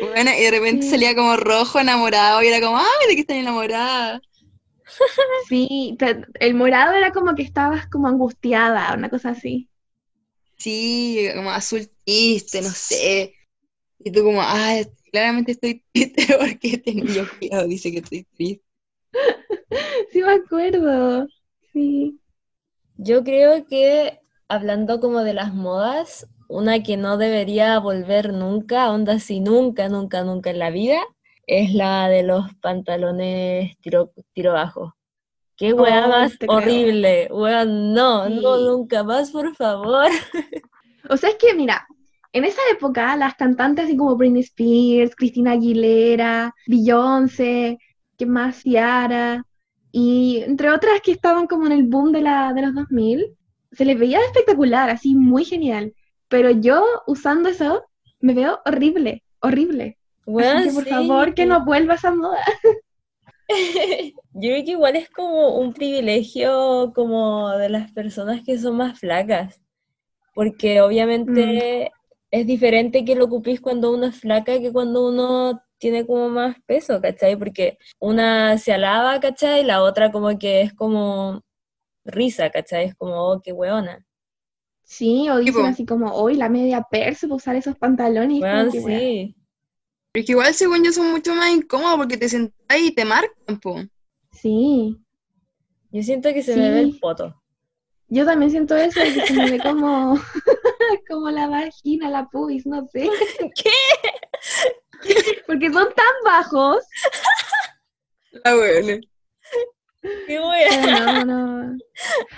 Bueno, y de repente Sí. salía como rojo enamorado y era como, ¡ay, de que están enamorada! Sí, el morado era como que estabas como angustiada, una cosa así. Sí, como azul triste, no sé. Y tú como, ¡ay, claramente estoy triste porque niño cuidado dice que estoy triste! Sí, me acuerdo. Sí. Yo creo que hablando como de las modas, una que no debería volver nunca, onda así nunca, nunca, nunca en la vida, es la de los pantalones tiro, tiro bajo. Qué Oh, más te creo. horrible, weón, no, no, nunca más, por favor. O sea, es que mira, en esa época las cantantes así como Britney Spears, Christina Aguilera, Beyoncé, ¿qué más? Ciara, y entre otras que estaban como en el boom de, la, de los 2000, se les veía espectacular, así muy genial. Pero yo usando eso me veo horrible, horrible. Así que por sí. favor que no vuelva esa moda. Yo creo que igual es como un privilegio como de las personas que son más flacas, porque obviamente es diferente que lo ocupís cuando uno es flaca que cuando uno tiene como más peso, ¿cachai? Porque una se alaba, ¿cachai? Y la otra como que es como risa, ¿cachai? Es como, oh, qué weona. Sí, o dicen Tipo. así como, hoy la media persa para usar esos pantalones. weón. sí. Pero es que igual según yo son mucho más incómodos porque te sentás y te marcan, po. Sí, Yo siento que se me ve el poto. yo también siento eso, que se me ve como, como la vagina, la pubis, no sé. ¿Qué? Porque son tan bajos. La buena. Qué. Pero no, no.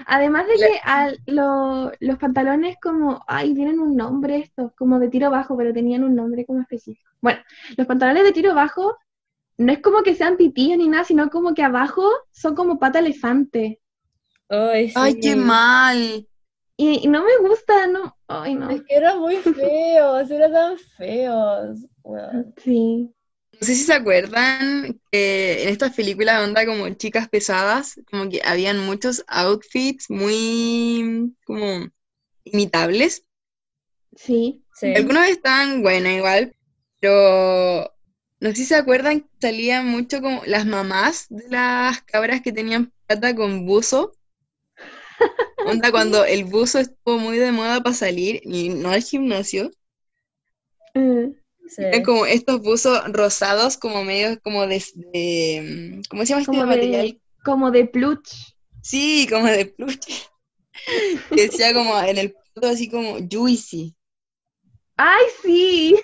Además de La- que al- lo- los pantalones como, ay, tienen un nombre estos, como de tiro bajo, pero tenían un nombre como específico. Bueno, los pantalones de tiro bajo no es como que sean titillas ni nada, sino como que abajo son como pata elefante. Ay, Ay, qué mal. Y, y no me gusta, no, ay, no. Es que eran muy feos, eran tan feos. Sí. No sé si se acuerdan que en estas películas de onda como chicas pesadas, como que habían muchos outfits muy como imitables. Sí, Sí. Algunos estaban buenos igual, pero no sé si se acuerdan que salían mucho como las mamás de las cabras que tenían plata con buzo. Onda cuando el buzo estuvo muy de moda para salir y no al gimnasio. Mm, sí. Eran como estos buzos rosados, como medio como de, de- ¿cómo se llama este como material? de, como de plush. Sí, como de peluche. Que decía como en el punto así como juicy. ¡Ay, sí!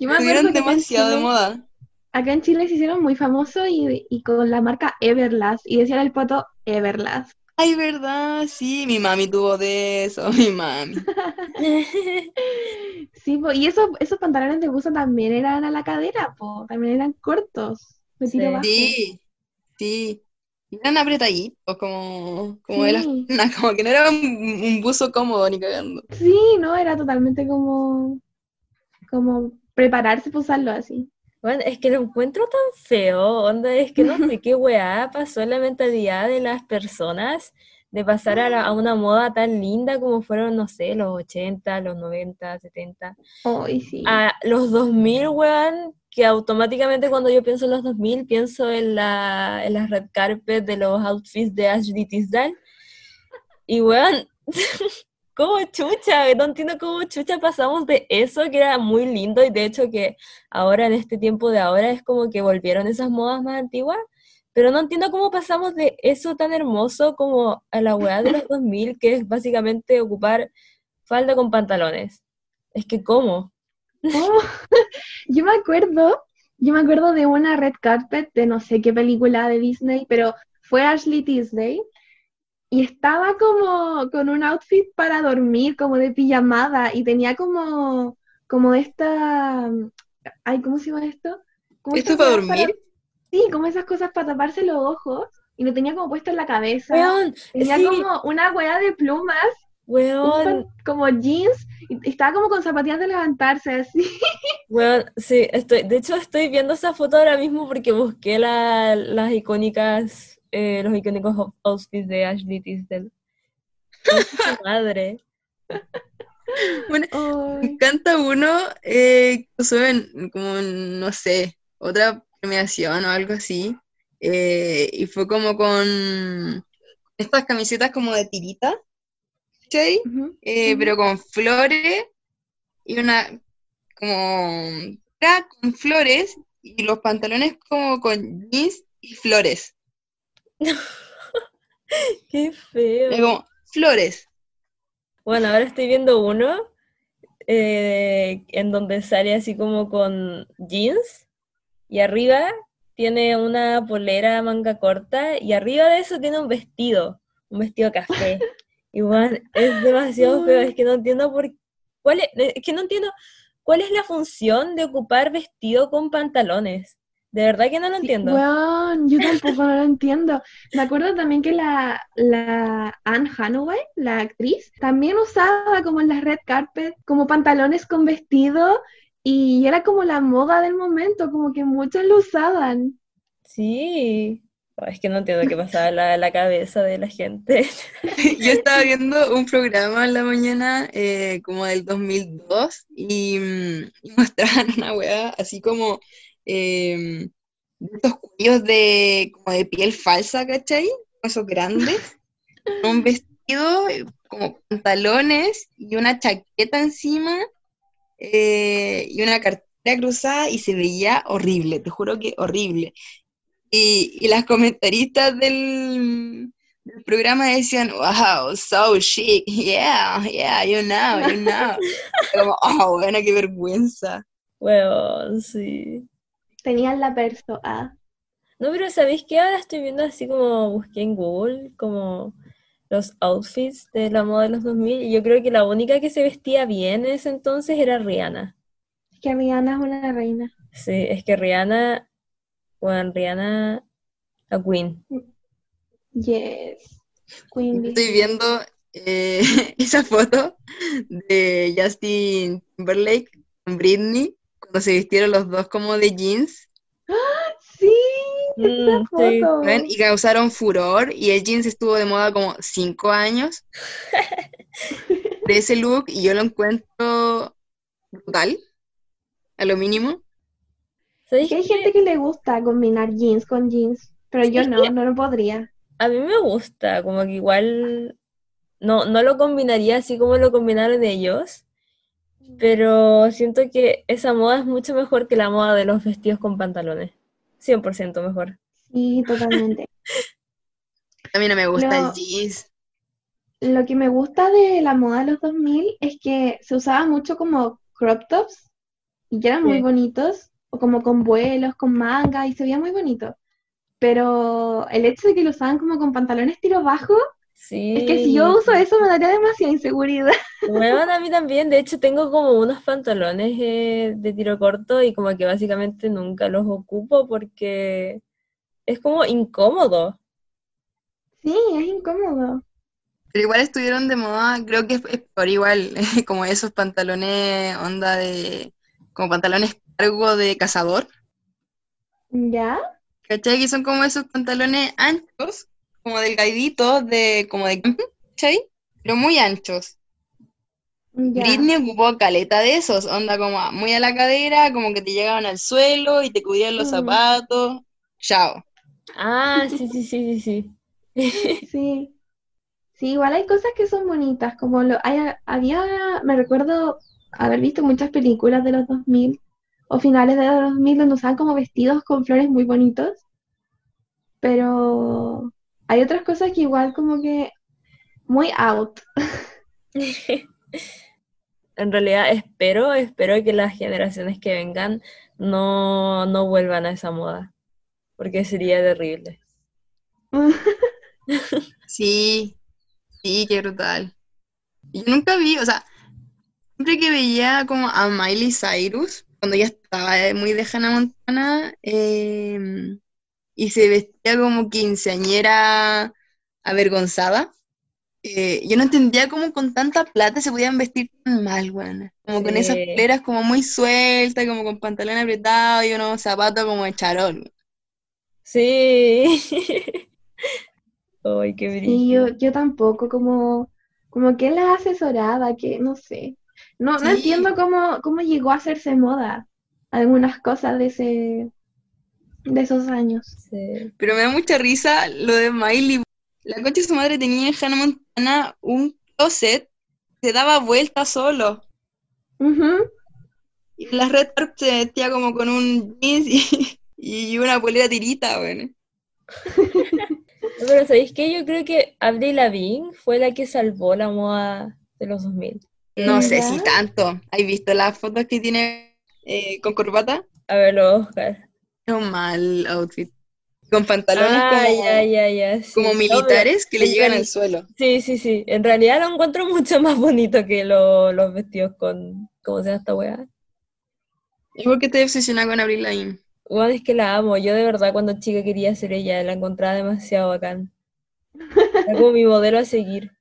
Yo me Estuvieron demasiado de moda. Acá en Chile se hicieron muy famosos y, y con la marca Everlast, y decían el poto Everlast. Ay, verdad, sí, mi mami tuvo de eso, mi mami. Sí, po, y esos, esos pantalones de buzo también eran a la cadera, po, también eran cortos, tiro Sí. bajo. Sí, sí. Eran apretaditos, como, como de las Sí. como que no era un, un buzo cómodo ni cagando. Sí, no, era totalmente como, como prepararse para usarlo así. Bueno, es que lo encuentro tan feo, onda, es que no sé qué weá pasó en la mentalidad de las personas de pasar a, la- a una moda tan linda como fueron, no sé, los 80, los 90, 70, Ay, sí. a los 2000, weón, que automáticamente cuando yo pienso en los 2000 pienso en, la, en las red carpet de los outfits de Ashley Tisdale. Y weón, ¿cómo chucha? No entiendo cómo chucha pasamos de eso, que era muy lindo, y de hecho que ahora en este tiempo de ahora es como que volvieron esas modas más antiguas, pero no entiendo cómo pasamos de eso tan hermoso como a la weá de los 2000, que es básicamente ocupar falda con pantalones. Es que, ¿cómo? Oh, yo me acuerdo, yo me acuerdo de una red carpet de no sé qué película de Disney, pero fue Ashley Tisdale y estaba como con un outfit para dormir, como de pijamada y tenía como, como esta, ay, ¿cómo se llama esto? Como ¿Esto para dormir? sí, como esas cosas para taparse los ojos y lo tenía como puesto en la cabeza. Weón, Tenía sí, como una hueá de plumas, un pan- como jeans, y estaba como con zapatillas de levantarse, así. weón, sí, estoy, de hecho estoy viendo esa foto ahora mismo porque busqué la- las icónicas, eh, los icónicos out- outfits de Ashley Tisdale. Madre. Bueno, me encanta uno eh, que usó en, como, no sé, otra premiación o algo así. eh, y fue como con estas camisetas como de tirita. Ujú, Eh, pero con flores y una como con flores y los pantalones como con jeans y flores. Qué feo. Como flores. Bueno, ahora estoy viendo uno eh, en donde sale así como con jeans y arriba tiene una polera manga corta y arriba de eso tiene un vestido, un vestido café. Igual es demasiado feo, es que no entiendo por cuál es, es que no entiendo cuál es la función de ocupar vestido con pantalones. De verdad que no lo Sí, entiendo. weón, yo tampoco no lo entiendo. Me acuerdo también que la, la Anne Hathaway, la actriz, también usaba como en las red carpet, como pantalones con vestido, y era como la moda del momento, como que muchos lo usaban. Sí. Es que no entiendo qué pasaba en la, la cabeza de la gente. Yo estaba viendo un programa en la mañana eh, como del 2002 y, mm, y mostraban una weá así como eh, de estos cuellos de, como de piel falsa, ¿cachai? Esos grandes, un vestido, como pantalones y una chaqueta encima eh, y una cartera cruzada y se veía horrible, te juro que horrible. Y, y las comentaristas del, del programa decían, wow, so chic, yeah, yeah, you know, you know. Como, oh, bueno, qué vergüenza. Weón, sí. Tenían la perso, ah. No, pero ¿sabéis qué? Ahora estoy viendo así como busqué en Google, como los outfits de la moda de los 2000, y yo creo que la única que se vestía bien en ese entonces era Rihanna. Es que Rihanna es una reina. Sí, es que Rihanna, bueno, Rihanna, la Queen. Yes. Queen. Estoy viendo eh, esa foto de Justin Timberlake con Britney, cuando se vistieron los dos como de jeans, Sí, Mm, esa sí. foto. ¿ven? Y causaron furor, y el jeans estuvo de moda como cinco años de ese look, y yo lo encuentro brutal, a lo mínimo. ¿Sabéis Que hay gente que le gusta combinar jeans con jeans, pero yo no, no lo podría. A mí me gusta, como que igual no, no lo combinaría así como lo combinaron ellos, pero siento que esa moda es mucho mejor que la moda de los vestidos con pantalones. 100% mejor. Sí, totalmente. A mí no me gusta Lo- el jeans. Lo que me gusta de la moda de los 2000 es que se usaba mucho como crop tops y que eran muy Sí. bonitos, o como con vuelos, con manga, y se veía muy bonito. Pero el hecho de que lo usaban como con pantalones tiro bajo, es que si yo uso eso me daría demasiada inseguridad. Bueno, a mí también, de hecho tengo como unos pantalones eh, de tiro corto y como que básicamente nunca los ocupo porque es como incómodo. Sí, es incómodo. Pero igual estuvieron de moda, creo que es, es por igual, como esos pantalones, onda de, como pantalones cargo de cazador, ¿Ya? ¿cachai? Que son como esos pantalones anchos, como delgaditos, de, como de ¿cachai? Pero muy anchos. Ya. Britney ocupó caleta de esos, onda como muy a la cadera, como que te llegaban al suelo y te cubrían los Mm. zapatos. Chao. Ah, sí, sí, sí, sí, sí. Sí. Sí, igual hay cosas que son bonitas, como lo hay, había, me recuerdo haber visto muchas películas de los 2000 o finales de los 2000 donde usaban como vestidos con flores muy bonitos, pero hay otras cosas que igual como que muy out. En realidad espero, espero que las generaciones que vengan no, no vuelvan a esa moda, porque sería terrible. Sí, sí, qué brutal. Yo nunca vi, o sea, siempre que veía como a Miley Cyrus, cuando ya estaba eh, muy de Hannah Montana, em, y se vestía como quinceañera avergonzada, yo no entendía cómo con tanta plata se podían vestir tan mal, weón. Como con esas Sí. poleras como muy sueltas, como con pantalón apretado y unos zapatos como de charol. Sí. Ay, qué Sí, brillo. yo, yo tampoco, como, como que la asesoraba, que no sé. No, no Sí. entiendo cómo, cómo llegó a hacerse moda algunas cosas de ese, de esos años. Sí. Pero me da mucha risa lo de Miley. La concha de su madre tenía en Hannah Montana un closet que se daba vuelta solo. Ujú. Y en la red carpet se vestía como con un jeans y, y una polera tirita, bueno. No, Pero ¿sabéis qué? Yo creo que Avril Lavigne fue la que salvó la moda de los 2000. No sé si tanto. ¿Has visto las fotos que tiene eh, con corbata? A verlo, Oscar. Es un mal outfit. Con pantalones Ah, como, ya, ya, ya. sí. como militares que le en llegan al suelo. Sí, sí, sí. En realidad lo encuentro mucho más bonito que lo- los vestidos con. ¿Cómo se llama esta weá? ¿Y por qué estoy obsesionada con Avril Lavigne? Bueno, es que la amo. Yo de verdad cuando chica quería ser ella, la encontraba demasiado bacán. Era como mi modelo a seguir.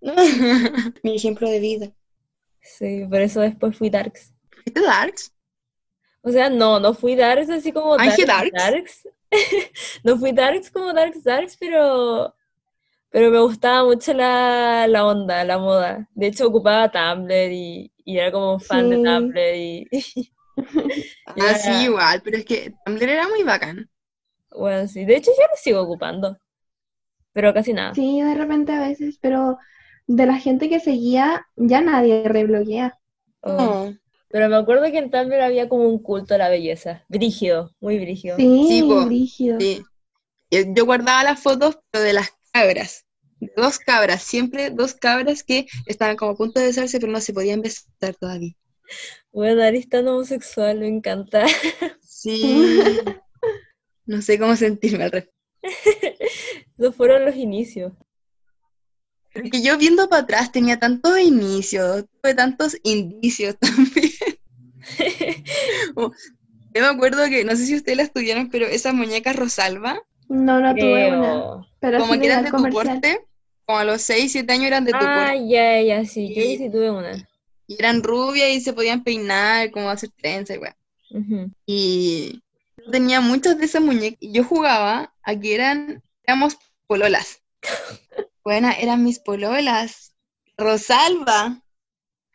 Mi ejemplo de vida. Sí, por eso después fui Darks. ¿Viste Darks? O sea, no, no fui Darks así como Darks, Darks. Darks. No fui Darks como Darks, Darks, pero, pero me gustaba mucho la, la onda, la moda. De hecho, ocupaba Tumblr y, y era como fan de. Tumblr y, Ah, Ya. sí, igual, pero es que Tumblr era muy bacán. bueno, sí. De hecho, yo lo sigo ocupando, pero casi nada. Sí, de repente a veces, pero de la gente que seguía, ya nadie rebloguea. Oh. No. Pero me acuerdo que en Tumblr había como un culto a la belleza. Brígido, muy brígido. Sí, Sí, po. brígido. Sí. Yo, yo guardaba las fotos, pero de las cabras. De dos cabras, siempre dos cabras que estaban como a punto de besarse, pero no se podían besar todavía. Bueno, Ari tan homosexual, me encanta. Sí. No sé cómo sentirme al respecto. Esos fueron los inicios. Porque yo viendo para atrás tenía tantos inicios, tuve tantos indicios también. Yo me acuerdo que, no sé si ustedes la estudiaron, pero esas muñecas Rosalba, No, no tuve una, pero como sí que eran de tu comercial. porte, como a los 6, 7 años eran de tu Ah, porte. ya, ya, sí. Yo Y- sí tuve una. Y eran rubias y se podían peinar, como hacer trenza y weá. Y yo tenía muchas de esas muñecas. Y yo jugaba a que eran, éramos pololas. Buena, eran mis pololas. Rosalba.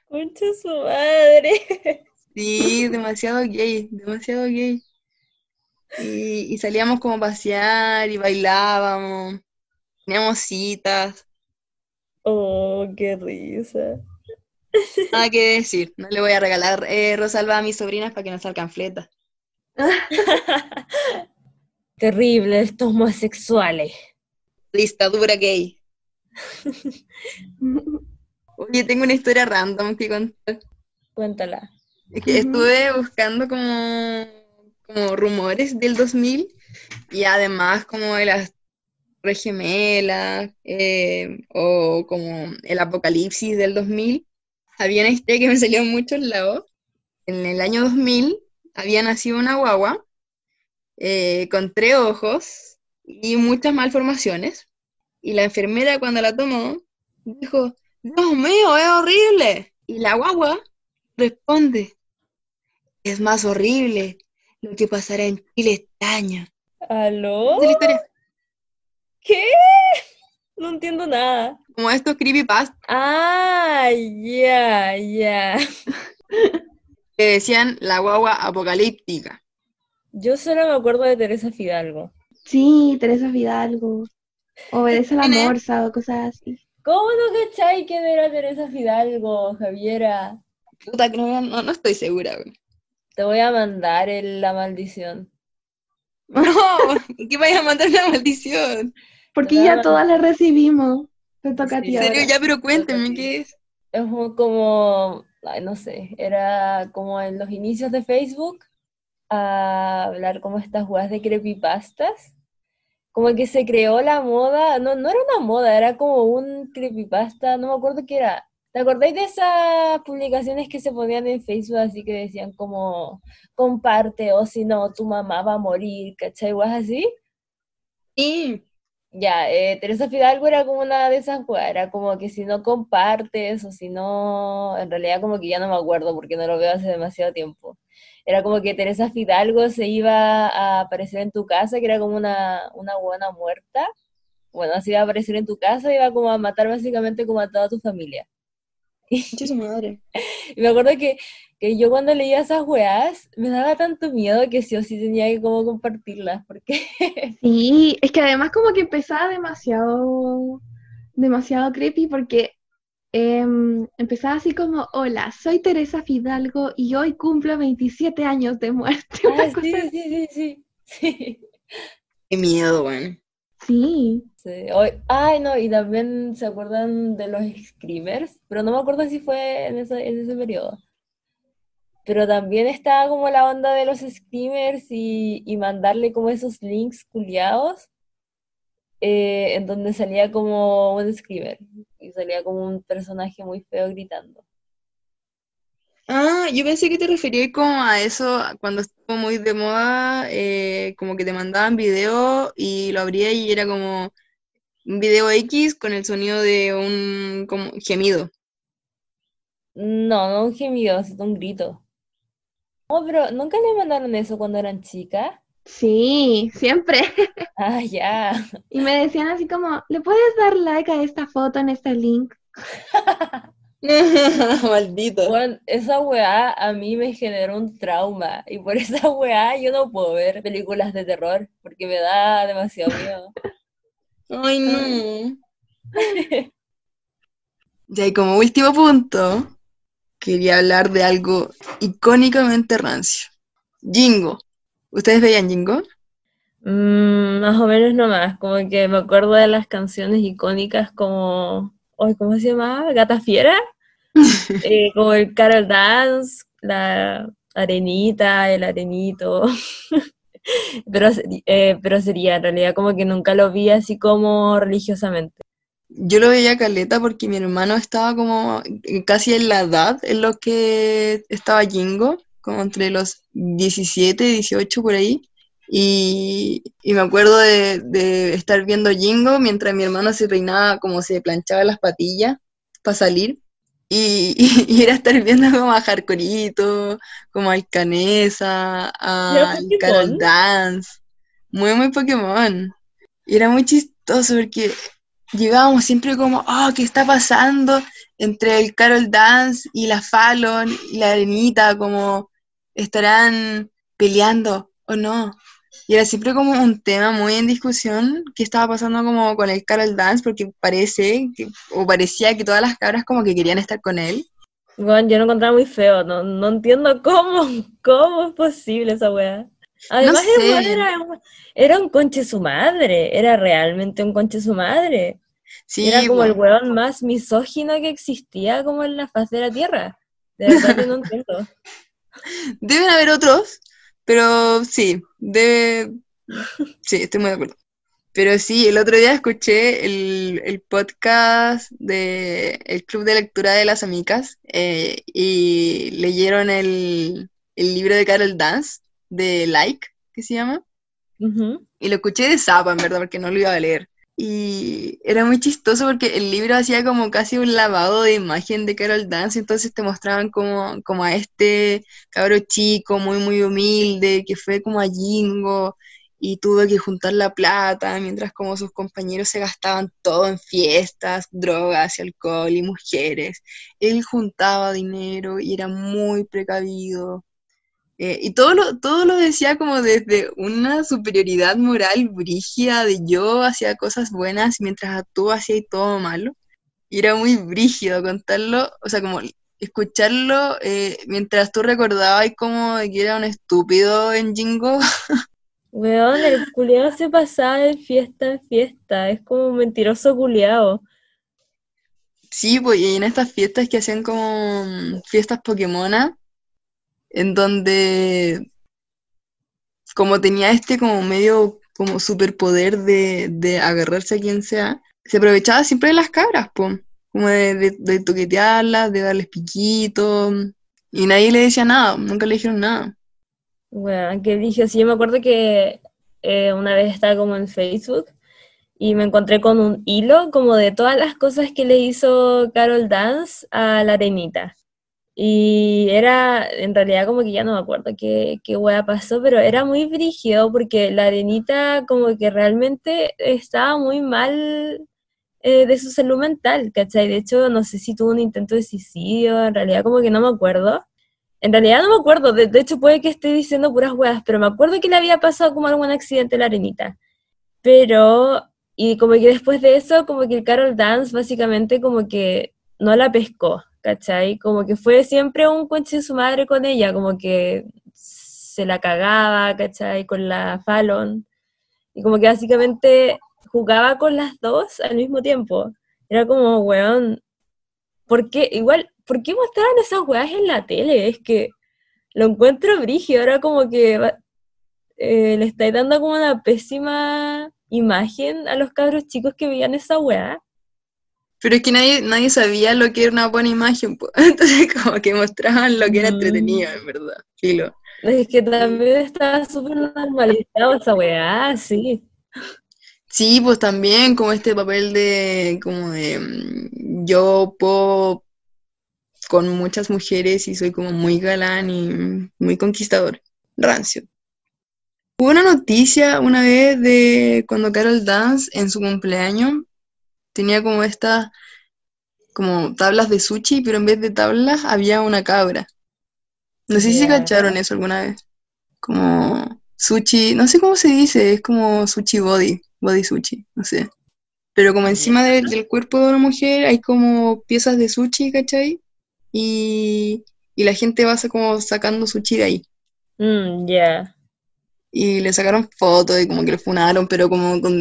Concha su madre. Sí, demasiado gay, demasiado gay. Y, y salíamos como a pasear y bailábamos. Teníamos citas. Oh, qué risa. Nada que decir. No le voy a regalar eh, Rosalba a mis sobrinas para que no salgan fletas. Terrible, estos homosexuales. Dictadura gay. Oye, tengo una historia random que contar. Cuéntala. Es que Ujú. estuve buscando como, como rumores del 2000 y además como de las Torres Gemelas eh, o como el apocalipsis del 2000. Había una historia que me salió en muchos lados. En el año 2000 había nacido una guagua eh, con tres ojos y muchas malformaciones. Y la enfermera cuando la tomó dijo, Dios mío, es horrible. Y la guagua responde, es más horrible lo que pasará en Chile este año. ¿Aló? Esa es la historia. ¿Qué? No entiendo nada. Como estos creepypastas Ah, ya, ya. que decían la guagua apocalíptica. Yo solo me acuerdo de Teresa Fidalgo. Sí, Teresa Fidalgo. Obedece a la ¿Quién es? morsa o cosas así. ¿Cómo no cachai quién era Teresa Fidalgo, Javiera? Puta, que no, no, no estoy segura, güey. Te voy a mandar el- la maldición. No, ¿qué vaya a mandar una maldición? Porque ya la- todas las recibimos. Te toca a ti En serio, ahora. ya, pero cuéntame qué es. Es como, ay, no sé, era como en los inicios de Facebook a hablar como estas jugadas de creepypastas. Como que se creó la moda, no, no era una moda, era como un creepypasta, no me acuerdo qué era. ¿Te acordáis de esas publicaciones que se ponían en Facebook así que decían como comparte o si no tu mamá va a morir, ¿cachai? Guas así. Sí. Ya, eh, Teresa Fidalgo era como una de esas era como que si no compartes o si no, en realidad como que ya no me acuerdo porque no lo veo hace demasiado tiempo. Era como que Teresa Fidalgo se iba a aparecer en tu casa, que era como una, una buena muerta. Bueno, así iba a aparecer en tu casa y iba como a matar básicamente como a toda tu familia. Concha su madre. Y me acuerdo que, que yo cuando leía esas weas me daba tanto miedo que sí o sí tenía que como compartirlas, porque Sí, es que además como que empezaba demasiado, demasiado creepy porque em, empezaba así como, hola, soy Teresa Fidalgo y hoy cumplo 27 años de muerte. Ah, sí, sí, sí, sí, sí. Qué miedo, güey. Sí. Sí, ay, no, y también se acuerdan de los screamers, pero no me acuerdo si fue en ese, en ese periodo. Pero también estaba como la onda de los screamers y, y mandarle como esos links culiados eh, en donde salía como un screamer y salía como un personaje muy feo gritando. Ah, yo pensé que te referías como a eso cuando estuvo muy de moda, eh, como que te mandaban video y lo abría y era como un video X con el sonido de un como gemido. No, no un gemido, sino un grito. No, pero ¿nunca le mandaron eso cuando eran chicas? Sí, siempre. Ah, ya. Y me decían así como, ¿le puedes dar like a esta foto en este link? Maldito. Bueno, esa weá a mí me generó un trauma y por esa weá yo no puedo ver películas de terror porque me da demasiado miedo. Ay, no. Ya, y como último punto, quería hablar de algo icónicamente rancio. Jingo. ¿Ustedes veían Jingo? Mm, más o menos nomás, como que me acuerdo de las canciones icónicas como, ¿cómo se llamaba? Gata Fiera, Eh, como el Carol Dance, la Arenita, el Arenito, pero, eh, pero sería en realidad como que nunca lo vi así como religiosamente. Yo lo veía caleta porque mi hermano estaba como casi en la edad en lo que estaba Jingo, como entre los 17, 18 por ahí. Y, y me acuerdo de, de estar viendo Jingo mientras mi hermano se peinaba, como se planchaba las patillas para salir. Y, y era estar viendo como a Hardcoreito, como a Alcanesa, ¿Era a? Carol Dance. Muy, muy Pokémon. Y era muy chistoso porque llegábamos siempre como, oh, ¿qué está pasando entre el Carol Dance y la Fallon y la Arenita? Como, ¿estarán peleando o no? Y era siempre como un tema muy en discusión que estaba pasando como con el Carol Dance porque parece, que, o parecía que todas las cabras como que querían estar con él. Bueno, yo lo encontraba muy feo, no, no entiendo cómo, cómo es posible esa weá. Además, el sé. era, un- era un conche su madre, era realmente un conche su madre. Sí, Era como el weón más misógino que existía como en la faz de la tierra. De verdad que no entiendo. Deben haber otros, pero sí, debe... Sí, estoy muy de acuerdo. Pero sí, el otro día escuché el, el podcast de el Club de Lectura de las Amigas eh, y leyeron el, el libro de Carol Dance, de Like, que se llama. Y lo escuché de zapa, en verdad, porque no lo iba a leer. Y era muy chistoso porque el libro hacía como casi un lavado de imagen de Carol Dance, entonces te mostraban como, como a este cabro chico, muy, muy humilde, que fue como a Jingo, y tuvo que juntar la plata, mientras como sus compañeros se gastaban todo en fiestas, drogas y alcohol y mujeres. Él juntaba dinero y era muy precavido. Eh, y todo lo, todo lo decía como desde una superioridad moral brígida de yo hacía cosas buenas mientras tú hacías todo malo. Y era muy brígido contarlo, o sea, como escucharlo eh, mientras tú recordabas como que era un estúpido en Jingo. Weón, el culiado se pasaba de fiesta en fiesta, es como un mentiroso culiado. Sí, pues y en estas fiestas que hacían como mm, fiestas Pokémona, en donde como tenía este como medio como superpoder de, de agarrarse a quien sea, se aprovechaba siempre de las cabras, pues, como de, de, de toquetearlas, de darles piquitos, y nadie le decía nada, nunca le dijeron nada. Bueno, que dije, sí, yo me acuerdo que eh, una vez estaba como en Facebook y me encontré con un hilo como de todas las cosas que le hizo Carol Dance a la arenita. Y era, en realidad como que ya no me acuerdo qué, qué wea pasó, pero era muy brígido porque la arenita como que realmente estaba muy mal eh, de su salud mental, ¿cachai? De hecho, no sé si tuvo un intento de suicidio, en realidad como que no me acuerdo. En realidad no me acuerdo, de, de hecho puede que esté diciendo puras weas, pero me acuerdo que le había pasado como algún accidente en la arenita. Pero, y como que después de eso, como que el Carol Dance básicamente como que no la pescó, ¿cachai? Como que fue siempre un conche de su madre con ella, como que se la cagaba, ¿cachai? Con la Fallon. Y como que básicamente jugaba con las dos al mismo tiempo. Era como, weón, ¿por qué? Igual, ¿por qué mostraban esas weas en la tele? Es que lo encuentro brígido, ahora como que eh, le estáis dando como una pésima imagen a los cabros chicos que veían esa wea. Pero es que nadie, nadie sabía lo que era una buena imagen, po. entonces como que mostraban lo que era Mm. entretenido, en verdad, filo. Es que también estaba súper normalizado esa weá, sí. Sí, pues también como este papel de, como de, mm, yo puedo con muchas mujeres y soy como muy galán y muy conquistador, rancio. Hubo una noticia una vez de cuando Carol Dance en su cumpleaños tenía como estas, como tablas de sushi, pero en vez de tablas había una cabra. No sé si Ya. cacharon eso alguna vez. Como sushi, no sé cómo se dice, es como sushi body, body sushi, no sé. Pero como encima de- del cuerpo de una mujer hay como piezas de sushi, ¿cachai? Y, y la gente va como sacando sushi de ahí. Mm, ya. Y le sacaron fotos y como que le funaron, pero como con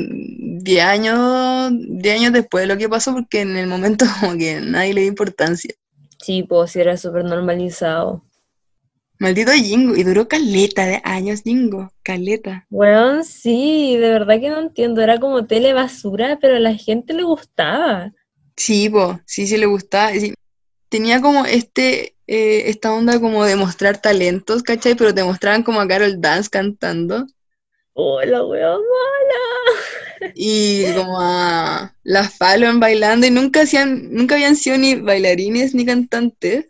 10 años, 10 años después de lo que pasó, porque en el momento como que nadie le dio importancia. Sí, pues era súper normalizado. Maldito Jingo, y duró caleta de años Jingo, caleta. Weón, sí, de verdad que no entiendo, era como tele basura, pero a la gente le gustaba. Sí, po, sí, sí le gustaba. sí, tenía como este, eh, esta onda como de mostrar talentos, ¿cachai? Pero te mostraban como a Carol Dance cantando Hola, weón, mala. Y como a la Fallon bailando y nunca hacían, nunca habían sido ni bailarines ni cantantes.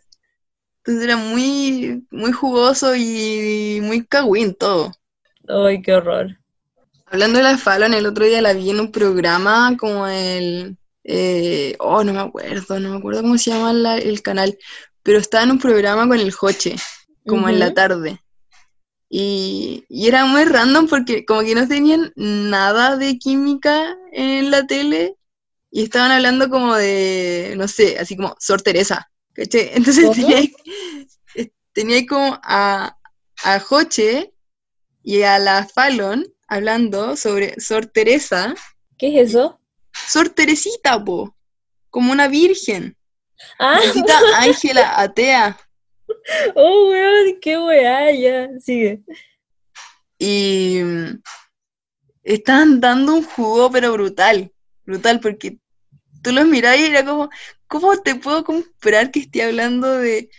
Entonces era muy, muy jugoso y muy cagüín todo. Ay, qué horror. Hablando de la Fallon, el otro día la vi en un programa como el... eh, oh, no me acuerdo, no me acuerdo cómo se llama la- el canal, pero estaba en un programa con el Joche, como en la tarde. Y, y era muy random porque como que no tenían nada de química en la tele y estaban hablando como de, no sé, así como Sor Teresa, ¿cachai? Entonces tenía, eh, tenía como a, a Joche y a la Fallon hablando sobre Sor Teresa, ¿Qué es eso? Sor Teresita, po, como una virgen, Ah, Teresita Ángela atea. oh, weón, qué weá, ya, sigue. Y mm, estaban dando un jugo, pero brutal, brutal, porque tú los mirabas y era como, ¿cómo te puedo comprar que esté hablando de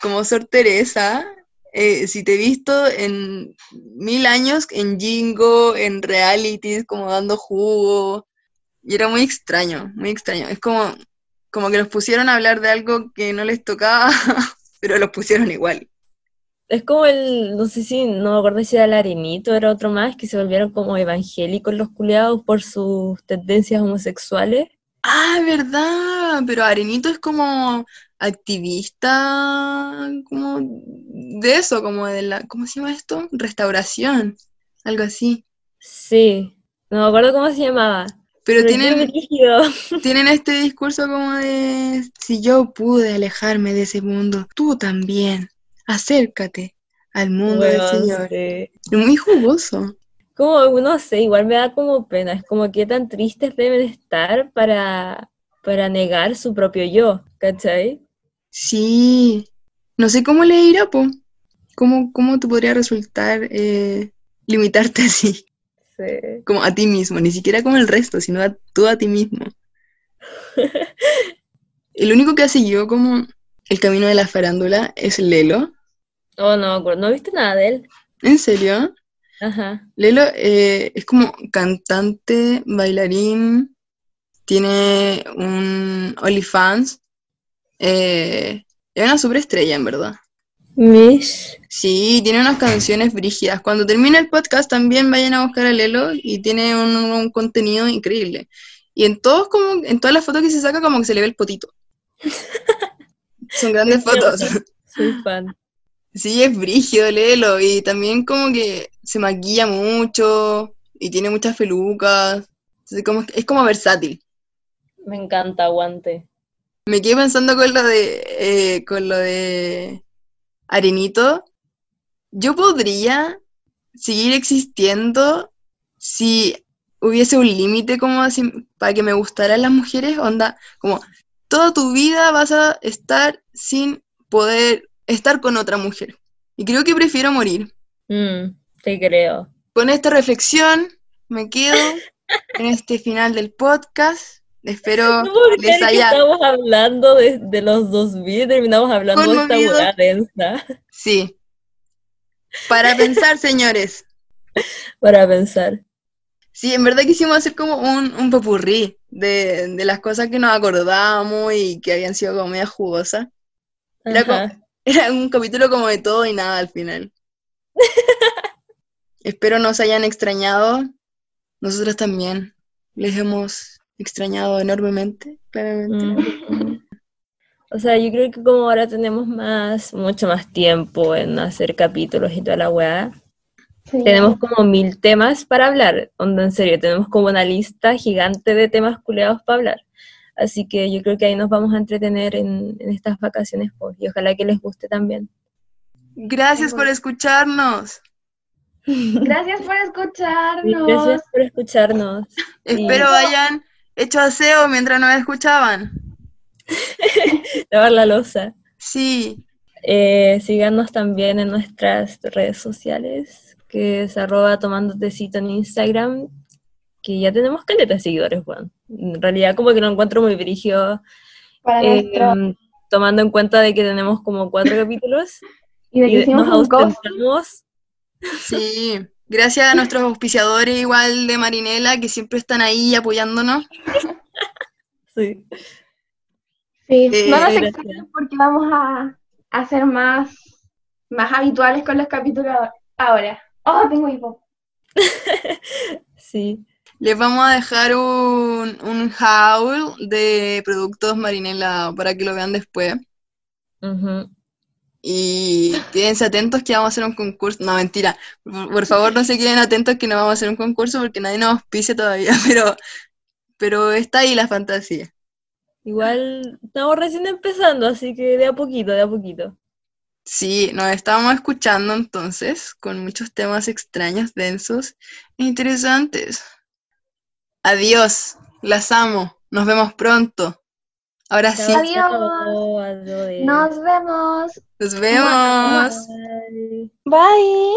como Sor Teresa? eh, si te he visto en mil años en Jingo, en realities, como dando jugo, y era muy extraño, muy extraño. Es como, como que los pusieron a hablar de algo que no les tocaba, pero los pusieron igual. Es como el, no sé si, no me acuerdo si era el arenito, era otro más, que se volvieron como evangélicos los culiados por sus tendencias homosexuales. Ah, verdad, pero Arenito es como activista, como de eso, como de la, ¿cómo se llama esto? Restauración, algo así. Sí, no me acuerdo cómo se llamaba. Pero tienen, este discurso como de, si yo pude alejarme de ese mundo, tú también, acércate al mundo del Señor. sí. Es muy jugoso. Como, no sé, igual me da como pena, es como que tan tristes deben estar para, para negar su propio yo, ¿cachai? Sí, no sé cómo le irá, po. ¿Cómo, cómo te podría resultar eh, limitarte así? Sí. Como a ti mismo, ni siquiera como el resto, sino a, tú a ti mismo. El único que ha seguido como el camino de la farándula es Lelo. Oh, no no viste nada de él. ¿En serio? Ajá. Lelo eh, es como cantante, bailarín, tiene un OnlyFans. Eh, es una superestrella, en verdad. Mish. Sí, tiene unas canciones brígidas. Cuando termine el podcast también vayan a buscar a Lelo y tiene un, un contenido increíble. Y en todos como, en todas las fotos que se saca como que se le ve el potito. Son grandes fotos. Soy fan. Sí, es brígido Lelo y también como que se maquilla mucho y tiene muchas pelucas. Entonces, como, es como versátil. Me encanta, aguante. Me quedé pensando con lo de eh, con lo de Arenito. Yo podría seguir existiendo si hubiese un límite como así para que me gustaran las mujeres, onda, como toda tu vida vas a estar sin poder estar con otra mujer. Y creo que prefiero morir. Mm, te creo. Con esta reflexión me quedo en este final del podcast. Espero puedo les haya estamos hablando de, de los 2000 y terminamos hablando de esta hueá densa. Sí. Para pensar, señores. Para pensar. Sí, en verdad quisimos hacer como un, un popurrí de, de las cosas que nos acordábamos y que habían sido como media jugosas. Era, como- era un capítulo como de todo y nada al final. Espero nos hayan extrañado. Nosotros también les hemos extrañado enormemente, claramente. Mm. O sea, yo creo que como ahora tenemos más, mucho más tiempo en hacer capítulos y toda la weá, Sí. tenemos como mil temas para hablar. Onda, en serio, tenemos como una lista gigante de temas culeados para hablar. Así que yo creo que ahí nos vamos a entretener en, en estas vacaciones, pues, y ojalá que les guste también. Gracias por escucharnos. Gracias por escucharnos. Gracias por escucharnos. Espero hayan hecho aseo mientras nos escuchaban. lavar la losa. Sí, Eh, síganos también en nuestras redes sociales, que es arroba tomando tecito en Instagram, que ya tenemos caleta de seguidores, Juan. En realidad como que lo encuentro muy brígido, Para eh, nuestro. tomando en cuenta de que tenemos como cuatro capítulos Y de que y hicimos nos un sí. Gracias a nuestros auspiciadores igual de Marinela que siempre están ahí apoyándonos. Sí. Sí, Eh, no nos extrañen porque vamos a, a ser más, más habituales con los capítulos ahora. Oh, tengo hipo. Sí. Les vamos a dejar un, un haul de productos Marinela para que lo vean después. Ujú. Y quédense atentos que vamos a hacer un concurso. No, mentira. Por, favor, no se queden atentos que no vamos a hacer un concurso porque nadie nos auspicia todavía, pero, pero está ahí la fantasía. Igual estamos recién empezando, así que de a poquito, de a poquito. Sí, nos estábamos escuchando entonces con muchos temas extraños, densos e interesantes. Adiós, las amo, nos vemos pronto. Ahora sí. Adiós. Nos vemos. Nos vemos. Bye.